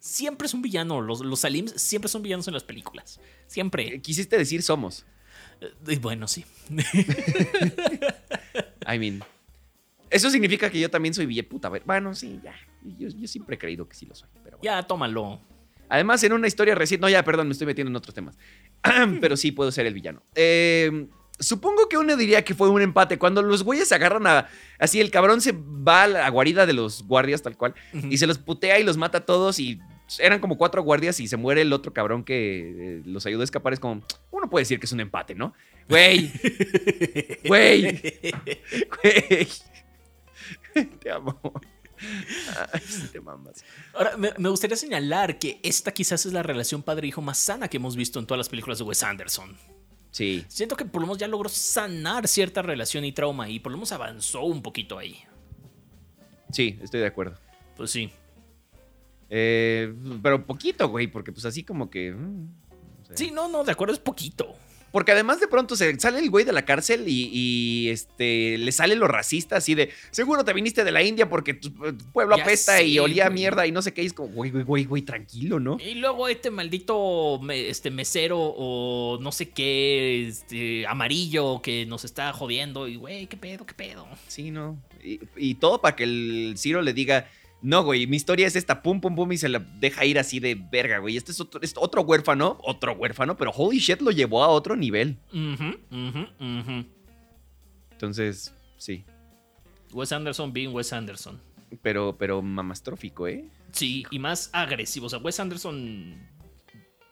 Siempre es un villano. Los, los Salims siempre son villanos en las películas. Siempre. Quisiste decir somos. Eh, y bueno, sí. I mean. Eso significa que yo también soy villeputa. Bueno, sí, ya. Yo, yo siempre he creído que sí lo soy. Pero bueno. Ya, tómalo. Además, en una historia reciente. No, ya, perdón, me estoy metiendo en otros temas. pero sí puedo ser el villano. Eh, supongo que uno diría que fue un empate. Cuando los güeyes se agarran a. Así, el cabrón se va a la guarida de los guardias, tal cual. Y se los putea y los mata a todos. Y eran como cuatro guardias y se muere el otro cabrón que eh, los ayudó a escapar. Es como. Uno puede decir que es un empate, ¿no? Güey. Güey. Güey. Te amo. Ay, te mamas. Ahora, me, me gustaría señalar que esta quizás es la relación padre-hijo más sana que hemos visto en todas las películas de Wes Anderson. Sí. Siento que por lo menos ya logró sanar cierta relación y trauma y por lo menos avanzó un poquito ahí. Sí, estoy de acuerdo. Pues sí. Eh, pero poquito, güey, porque pues así como que... mm. Sí, no, no, de acuerdo, es poquito. Porque además de pronto se sale el güey de la cárcel y, y, este le sale lo racista así de seguro te viniste de la India porque tu tu pueblo Ya apesta y olía a mierda y no sé qué. Y es como, güey, güey, güey, güey, tranquilo, ¿no? Y luego este maldito me- este mesero o no sé qué, este, amarillo que nos está jodiendo y güey, qué pedo, qué pedo. Sí, no. Y, y todo para que el Ciro le diga, no, güey, mi historia es esta, pum, pum, pum, y se la deja ir así de verga, güey. Este es otro, es otro huérfano, otro huérfano, pero holy shit lo llevó a otro nivel. Ujú, ujú, ujú. Entonces, sí. Wes Anderson being Wes Anderson. Pero, pero mamastrófico, ¿eh? Sí, y más agresivo. O sea, Wes Anderson,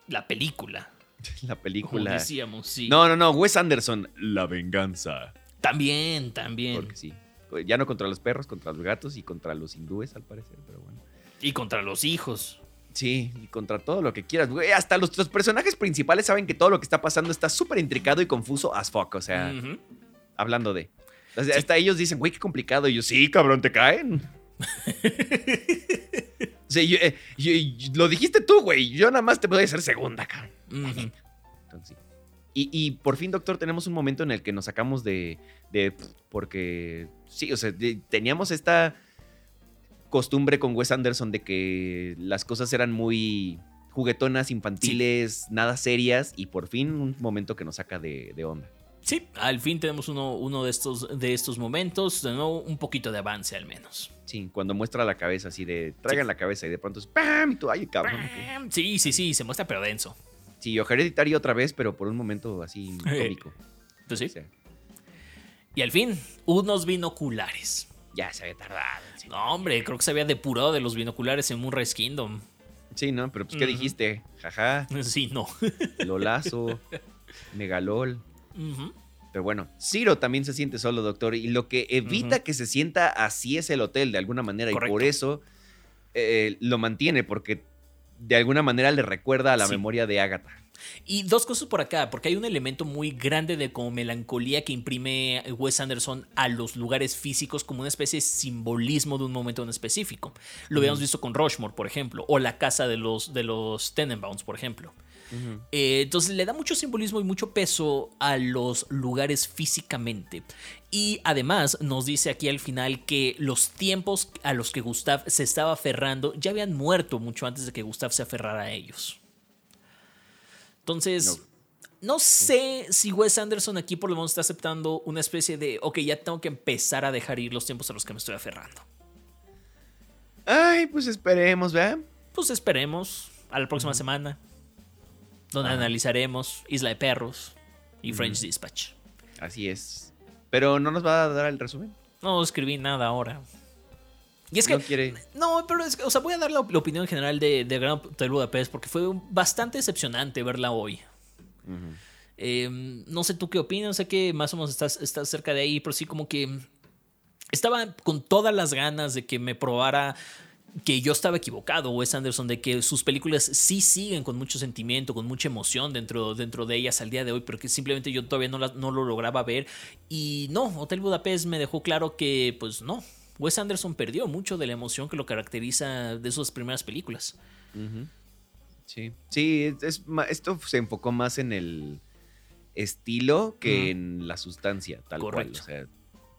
la película, La como película. decíamos, sí. No, no, no, Wes Anderson, La Venganza. También, también. Porque sí. Ya no contra los perros, contra los gatos y contra los hindúes, al parecer, pero bueno. Y contra los hijos. Sí, y contra todo lo que quieras. Güey, hasta los, los personajes principales saben que todo lo que está pasando está súper intricado y confuso as fuck. O sea, hablando de. O sea, Hasta ellos dicen, güey, qué complicado. Y yo, sí, cabrón, te caen. o sea, yo, eh, yo- yo- lo dijiste tú, güey. Yo nada más te voy a hacer segunda, cabrón. Ujú. Entonces, sí. Y, y por fin, doctor, tenemos un momento en el que nos sacamos de. de porque. Sí, o sea, de- teníamos esta costumbre con Wes Anderson de que las cosas eran muy juguetonas, infantiles, nada serias y por fin un momento que nos saca de, de onda. Sí, al fin tenemos uno, uno de, estos, de estos momentos, de nuevo un poquito de avance al menos. Sí, cuando muestra la cabeza así de traigan la cabeza y de pronto es ¡pam! y tú, ay, cabrón. ¡Pam! Sí, sí, sí, se muestra pero denso. Sí, yo hereditario otra vez, pero por un momento así cómico. Pues sí. O sea, Y al fin, unos binoculares. ya se había tardado. Sí, No, hombre, creo que se había depurado de los binoculares en Moonrise Kingdom. Sí, ¿no? Pero pues, ¿qué dijiste? Jaja, Sí, no. Lolazo, Megalol. Pero bueno, Ciro también se siente solo, doctor, y lo que evita que se sienta así es el hotel de alguna manera, y por eso eh, lo mantiene, porque de alguna manera le recuerda a la Sí. memoria de Agatha. Y dos cosas por acá, porque hay un elemento muy grande de como melancolía que imprime Wes Anderson a los lugares físicos como una especie de simbolismo de un momento en específico. Lo habíamos visto con Rushmore, por ejemplo, o la casa de los, de los Tenenbaums, por ejemplo. Eh, entonces le da mucho simbolismo y mucho peso a los lugares físicamente. Y además nos dice aquí al final que los tiempos a los que Gustav se estaba aferrando ya habían muerto mucho antes de que Gustav se aferrara a ellos. Entonces, no, sé si Wes Anderson aquí por lo menos está aceptando una especie de, ok, ya tengo que empezar a dejar ir los tiempos a los que me estoy aferrando. Ay, pues esperemos, ¿verdad? Pues esperemos a la próxima semana, donde Ajá. analizaremos Isla de Perros y French. Dispatch. Así es. Pero no nos va a dar el resumen. No escribí nada ahora. Y es que. no quiere. No, pero es que, o sea, voy a dar la, la opinión general de, de Gran Hotel Budapest porque fue bastante decepcionante verla hoy. Eh, no sé tú qué opinas, sé que más o menos estás, estás cerca de ahí, pero sí como que estaba con todas las ganas de que me probara que yo estaba equivocado, Wes Anderson, de que sus películas sí siguen con mucho sentimiento, con mucha emoción dentro, dentro de ellas al día de hoy, pero que simplemente yo todavía no, no lo lograba ver. Y no, Hotel Budapest me dejó claro que, pues no, Wes Anderson perdió mucho de la emoción que lo caracteriza de sus primeras películas. Sí. Sí, es- esto se enfocó más en el estilo que en la sustancia, tal Correcto. cual. O sea,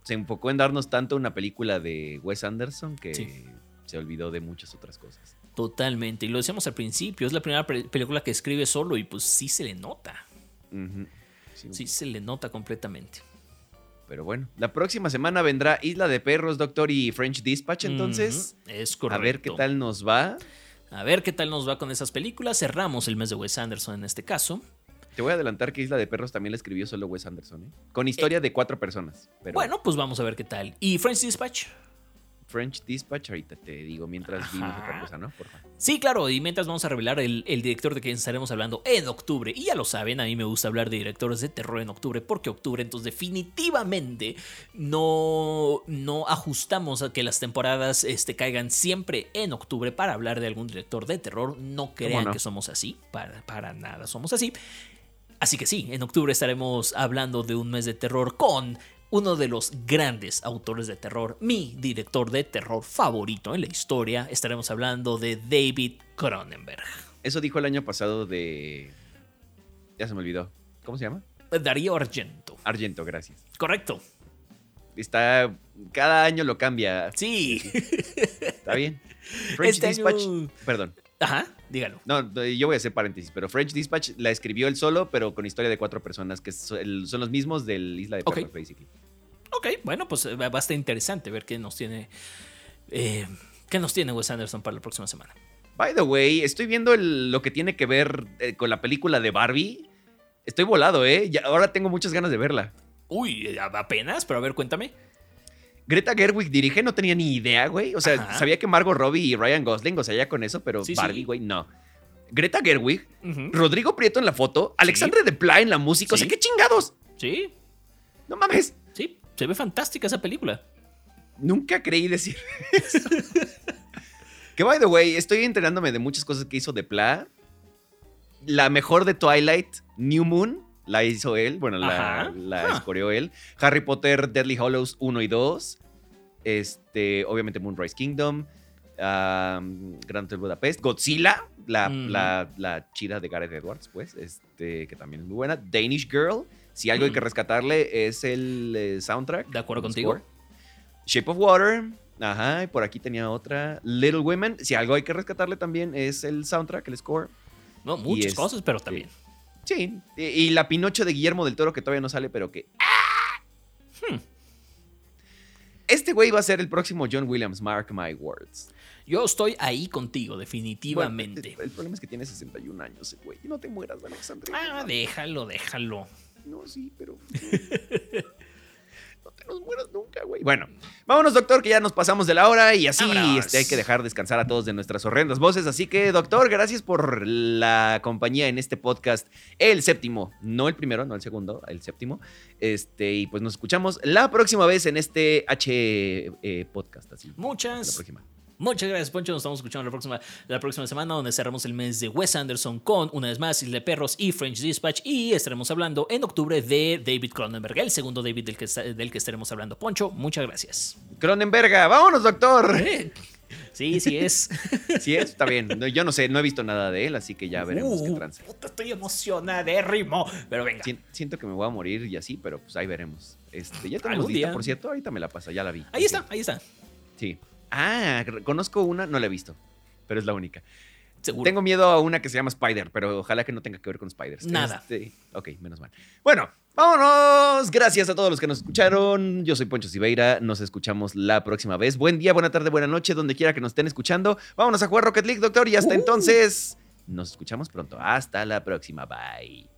se enfocó en darnos tanto una película de Wes Anderson que Sí. Se olvidó de muchas otras cosas. Totalmente, y lo decíamos al principio, es la primera pe- película que escribe solo y pues sí se le nota. Sí, sí se le nota completamente. Pero bueno, la próxima semana vendrá Isla de Perros, Doctor y French Dispatch. Entonces, es a correcto. ver qué tal nos va. A ver qué tal nos va con esas películas. Cerramos el mes de Wes Anderson en este caso. Te voy a adelantar que Isla de Perros también la escribió solo Wes Anderson, ¿eh? Con historia de cuatro personas. Pero Bueno, pues vamos a ver qué tal. ¿Y French Dispatch? French Dispatch, ahorita te digo, mientras vimos otra cosa, ¿no? Por favor. Sí, claro, y mientras vamos a revelar el, el director de quien estaremos hablando en octubre. Y ya lo saben, a mí me gusta hablar de directores de terror en octubre, porque octubre, entonces definitivamente no, no ajustamos a que las temporadas este, caigan siempre en octubre para hablar de algún director de terror. No crean no? que somos así, para, para nada somos así. Así que sí, en octubre estaremos hablando de un mes de terror con uno de los grandes autores de terror, mi director de terror favorito en la historia. Estaremos hablando de David Cronenberg. Eso dijo el año pasado de. Ya se me olvidó. ¿Cómo se llama? Darío Argento. Argento, gracias. Correcto. Está. Cada año lo cambia. Sí. Está bien. French Este Dispatch. año- Perdón. Ajá, dígalo. No, yo voy a hacer paréntesis, pero French Dispatch la escribió él solo, pero con historia de cuatro personas, que son los mismos del Isla de. Perros, basically. Ok, bueno, pues eh, va a estar interesante ver qué nos tiene. eh, ¿Qué nos tiene Wes Anderson para la próxima semana? By the way, estoy viendo el- lo que tiene que ver eh, con la película de Barbie. Estoy volado, ¿eh? Ya- ahora tengo muchas ganas de verla. Uy, apenas, pero a ver, cuéntame. Greta Gerwig dirige, no tenía ni idea, güey. O sea, Ajá. sabía que Margot Robbie y Ryan Gosling, o sea, ya con eso, pero Sí, Barbie, sí. güey, no. Greta Gerwig. Rodrigo Prieto en la foto, Alexandre de Pla en la música, o sea, Sí. qué chingados. Sí, No mames. sí, se ve fantástica esa película. Nunca creí decir eso. que by the way, estoy enterándome de muchas cosas que hizo de Pla. La mejor de Twilight, New Moon, la hizo él. Bueno, la, la escoreó él. Harry Potter, Deadly Hollows 1 y 2. Este, obviamente Moonrise Kingdom. um, Grand Hotel Budapest. Godzilla, la, la, la chida de Gareth Edwards, pues. Este, que también es muy buena. Danish Girl. Si algo hay que rescatarle es el eh, soundtrack. De acuerdo contigo. score. Shape of Water. Ajá, y por aquí tenía otra. Little Women. Si algo hay que rescatarle también es el soundtrack, el score. No, muchas es- cosas, pero también. Sí, y, la Pinocho de Guillermo del Toro que todavía no sale, pero que... Hmm. Este güey va a ser el próximo John Williams, mark my words. Yo estoy ahí contigo, Bueno, definitivamente. el, el problema es que tiene 61 años, el güey. Y no te mueras, Alexandre. ah, déjalo, déjalo. No, sí, pero. no te nos mueras nunca, güey. Bueno, vámonos, doctor, que ya nos pasamos de la hora y así este, hay que dejar descansar a todos de nuestras horrendas voces. Así que, doctor, gracias por la compañía en este podcast. El séptimo, no el primero, no el segundo, el séptimo. Este, y pues nos escuchamos la próxima vez en este H eh, podcast. Así. La Muchas, próxima. Muchas gracias, Poncho. Nos estamos escuchando la próxima, la próxima semana, donde cerramos el mes de Wes Anderson con, una vez más, Isla de Perros y French Dispatch. Y estaremos hablando en octubre de David Cronenberg, el segundo David del que, del que estaremos hablando. Poncho, muchas gracias. Cronenberga, vámonos, doctor. Sí, sí es. Sí, es, está bien. No, Yo no sé, no he visto nada de él, así que ya veremos qué Uh, tranza. puta, estoy emocionadérrimo. Pero venga. Sien- Siento que me voy a morir y así, pero pues ahí veremos. Este, ya tenemos lista, día. por cierto, ahorita me la pasa, ya la vi. Ahí está, ahí está. Sí. Ah, conozco una, no la he visto, pero es la única. Seguro. Tengo miedo a una que se llama Spider, pero ojalá que no tenga que ver con Spiders. Nada. Este, ok, menos mal. Bueno, vámonos. Gracias a todos los que nos escucharon. Yo soy Poncho Siveira. Nos escuchamos la próxima vez. Buen día, buena tarde, buena noche, donde quiera que nos estén escuchando. Vámonos a jugar Rocket League, doctor. Y hasta Uh. entonces, nos escuchamos pronto. Hasta la próxima. Bye.